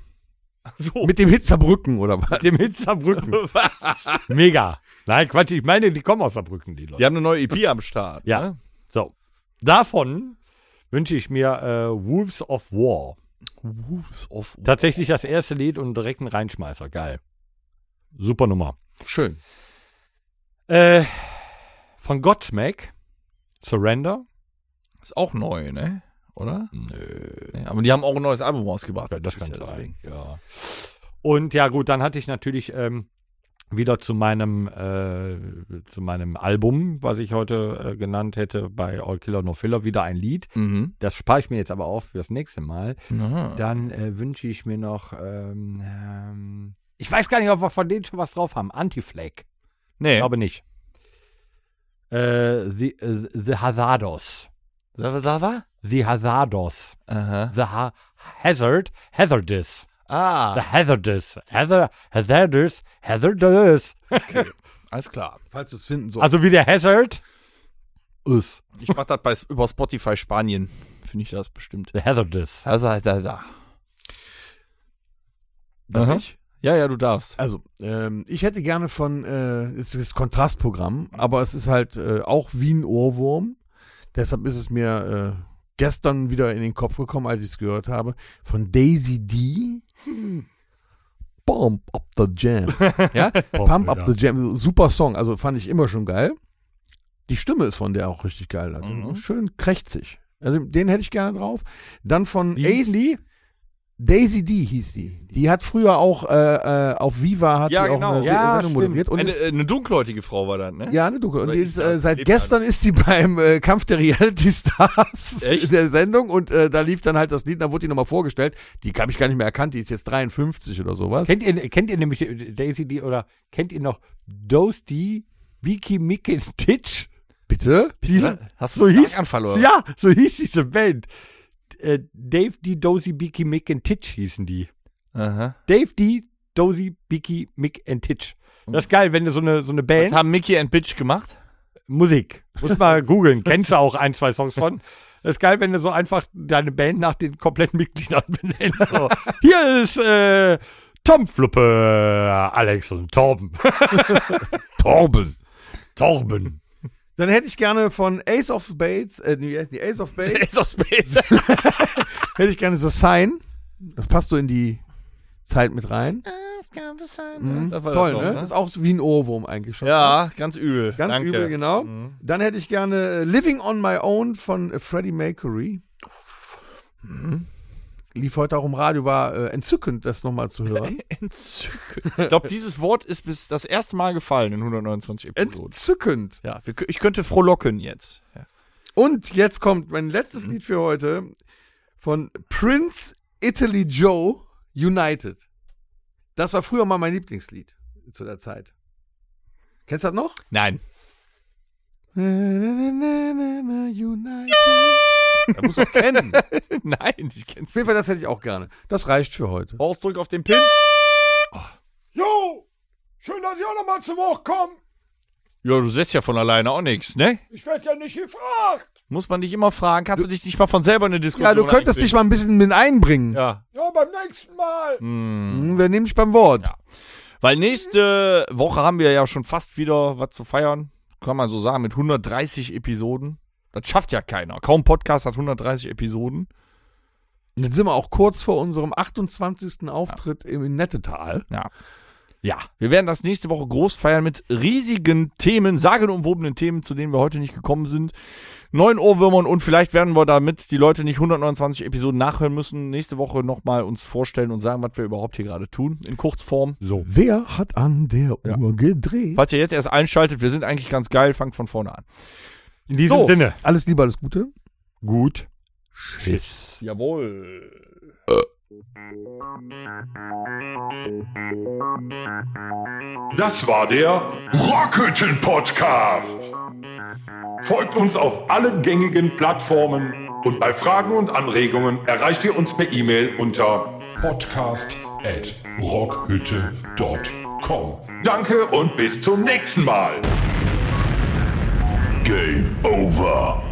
So. Mit dem Hitzerbrücken oder was? Dem Hit Saarbrücken. Was? Mega. Nein, Quatsch, ich meine, die kommen aus Saarbrücken, die Leute. Die haben eine neue EP am Start. Ja. Ne? So. Davon wünsche ich mir äh, Wolves of War. Wolves of Tatsächlich das erste Lied und direkt ein Reinschmeißer. Geil. Super Nummer. Schön. Äh, von Godsmack. Surrender. Ist auch neu, ne? Oder? Nö. aber die haben auch ein neues Album rausgebracht. Ja, das kann ja sein. Ja. Und ja, gut, dann hatte ich natürlich ähm, wieder zu meinem, äh, zu meinem Album, was ich heute äh, genannt hätte, bei All Killer No Filler, wieder ein Lied. Mhm. Das spare ich mir jetzt aber auf fürs nächste Mal. Aha. Dann äh, wünsche ich mir noch, ähm, ähm, ich weiß gar nicht, ob wir von denen schon was drauf haben. Anti-Flag. Nee. Ich glaube nicht. Äh, the, äh, the Hazardos. da war? The Hazardos. Aha. The ha Hazard. Hazardous. The Ah. Hazardous. Hazard, hazardous. Hazardous. Alles klar. Falls du es finden sollst. Also wie der Hazard ist. Ich mach das bei, über Spotify Spanien. Finde ich das bestimmt. The Hazardous. Da, da. Darf Aha. ich? Ja, ja, du darfst. Also, ähm, ich hätte gerne von, äh, es ist das Kontrastprogramm, aber es ist halt äh, auch wie ein Ohrwurm. Deshalb ist es mir äh, gestern wieder in den Kopf gekommen, als ich es gehört habe. Von Daisy D. Pump up the Jam. ja? Pump up the Jam. Super Song. Also fand ich immer schon geil. Die Stimme ist von der auch richtig geil. Also Mhm. Schön krächzig. Also den hätte ich gerne drauf. Dann von Ace. die? Daisy D hieß die. Die hat früher auch äh, äh, auf Viva hat Ja, die auch genau. eine Se- Ja, Sendung moderiert. Und Eine, ist, äh, eine dunkelhäutige Frau war das, ne? ja, eine Dunkel. Und Oder die ist äh, seit gestern ist die beim äh, Kampf der Reality Stars Echt? in der Sendung und äh, da lief dann halt das Lied, da wurde die nochmal vorgestellt. Die habe ich gar nicht mehr erkannt, die ist jetzt 53 oder sowas. Kennt ihr, kennt ihr nämlich Daisy D oder kennt ihr noch Dosty, Biki Mickey Titch? Bitte? Diese, Hast so einen hieß, oder? ja, so hieß diese Band. Äh, Dave D, Dozy, Biki, Mick and Titch hießen die. Aha. Dave D, Dozy, Biki, Mick and Titch. Das ist geil, wenn du so eine, so eine Was Band, haben Mickey and Bitch gemacht? Musik, muss mal googeln, kennst du auch ein, zwei Songs von. Das ist geil, wenn du so einfach deine Band nach den kompletten Mitgliedern benennst. So. Hier ist äh, Tom Fluppe, Alex und Torben. Torben. Torben. Dann hätte ich gerne von Ace of Spades, äh, die Ace of Spades, Ace of Space. hätte ich gerne so Sign. Das passt so in die Zeit mit rein. Mhm. Das war Toll, doch, ne? ne? Das ist auch wie ein Ohrwurm eigentlich schon. ja, ganz übel. Ganz Danke. übel, genau. Mhm. Dann hätte ich gerne äh, Living on My Own von Freddie Mercury. Mhm. Lief heute auch im Radio, war äh, entzückend, das nochmal zu hören. Entzückend. Ich glaube, dieses Wort ist bis das erste Mal gefallen in 129 Episoden. entzückend. Ja, wir, ich könnte frohlocken jetzt. Ja. Und jetzt kommt mein letztes Mhm. Lied für heute von Prince Italy Joe United. Das war früher mal mein Lieblingslied zu der Zeit. Kennst du das noch? Nein. United. Da muss doch kennen. Auf Nein, ich kenn's. jeden Fall, das hätte ich auch gerne. Das reicht für heute. Horst, drück auf den Pin. Jo, schön, dass ich auch nochmal zu Wort komme. Ja, du sägst ja von alleine auch nichts, ne? Ich werde ja nicht gefragt. Muss man dich immer fragen. Kannst du, dich nicht mal von selber in eine Diskussion Ja, du könntest dich mal ein bisschen mit einbringen. Ja. Ja, beim nächsten Mal. Hm, Wir nehmen dich beim Wort. Ja. Weil nächste Woche haben wir ja schon fast wieder was zu feiern. Kann man so sagen, mit 130 Episoden. Das schafft ja keiner. Kaum Podcast hat 130 Episoden. Und jetzt sind wir auch kurz vor unserem 28. Auftritt im Nettetal. Ja. Ja, wir werden das nächste Woche groß feiern mit riesigen Themen, sagenumwobenen Themen, zu denen wir heute nicht gekommen sind. Neuen Ohrwürmern und vielleicht werden wir damit die Leute nicht 129 Episoden nachhören müssen. Nächste Woche nochmal uns vorstellen und sagen, was wir überhaupt hier gerade tun, in Kurzform. So. Wer hat an der Ja. Uhr gedreht? Falls ihr jetzt erst einschaltet, wir sind eigentlich ganz geil, fangt von vorne an. In diesem So. Sinne. Alles Liebe, alles Gute. Gut. Schiss. Jawohl. Das war der Rockhütten Podcast. Folgt uns auf allen gängigen Plattformen und bei Fragen und Anregungen erreicht ihr uns per E-Mail unter podcast@rockhütte.com. Danke und bis zum nächsten Mal. Game over.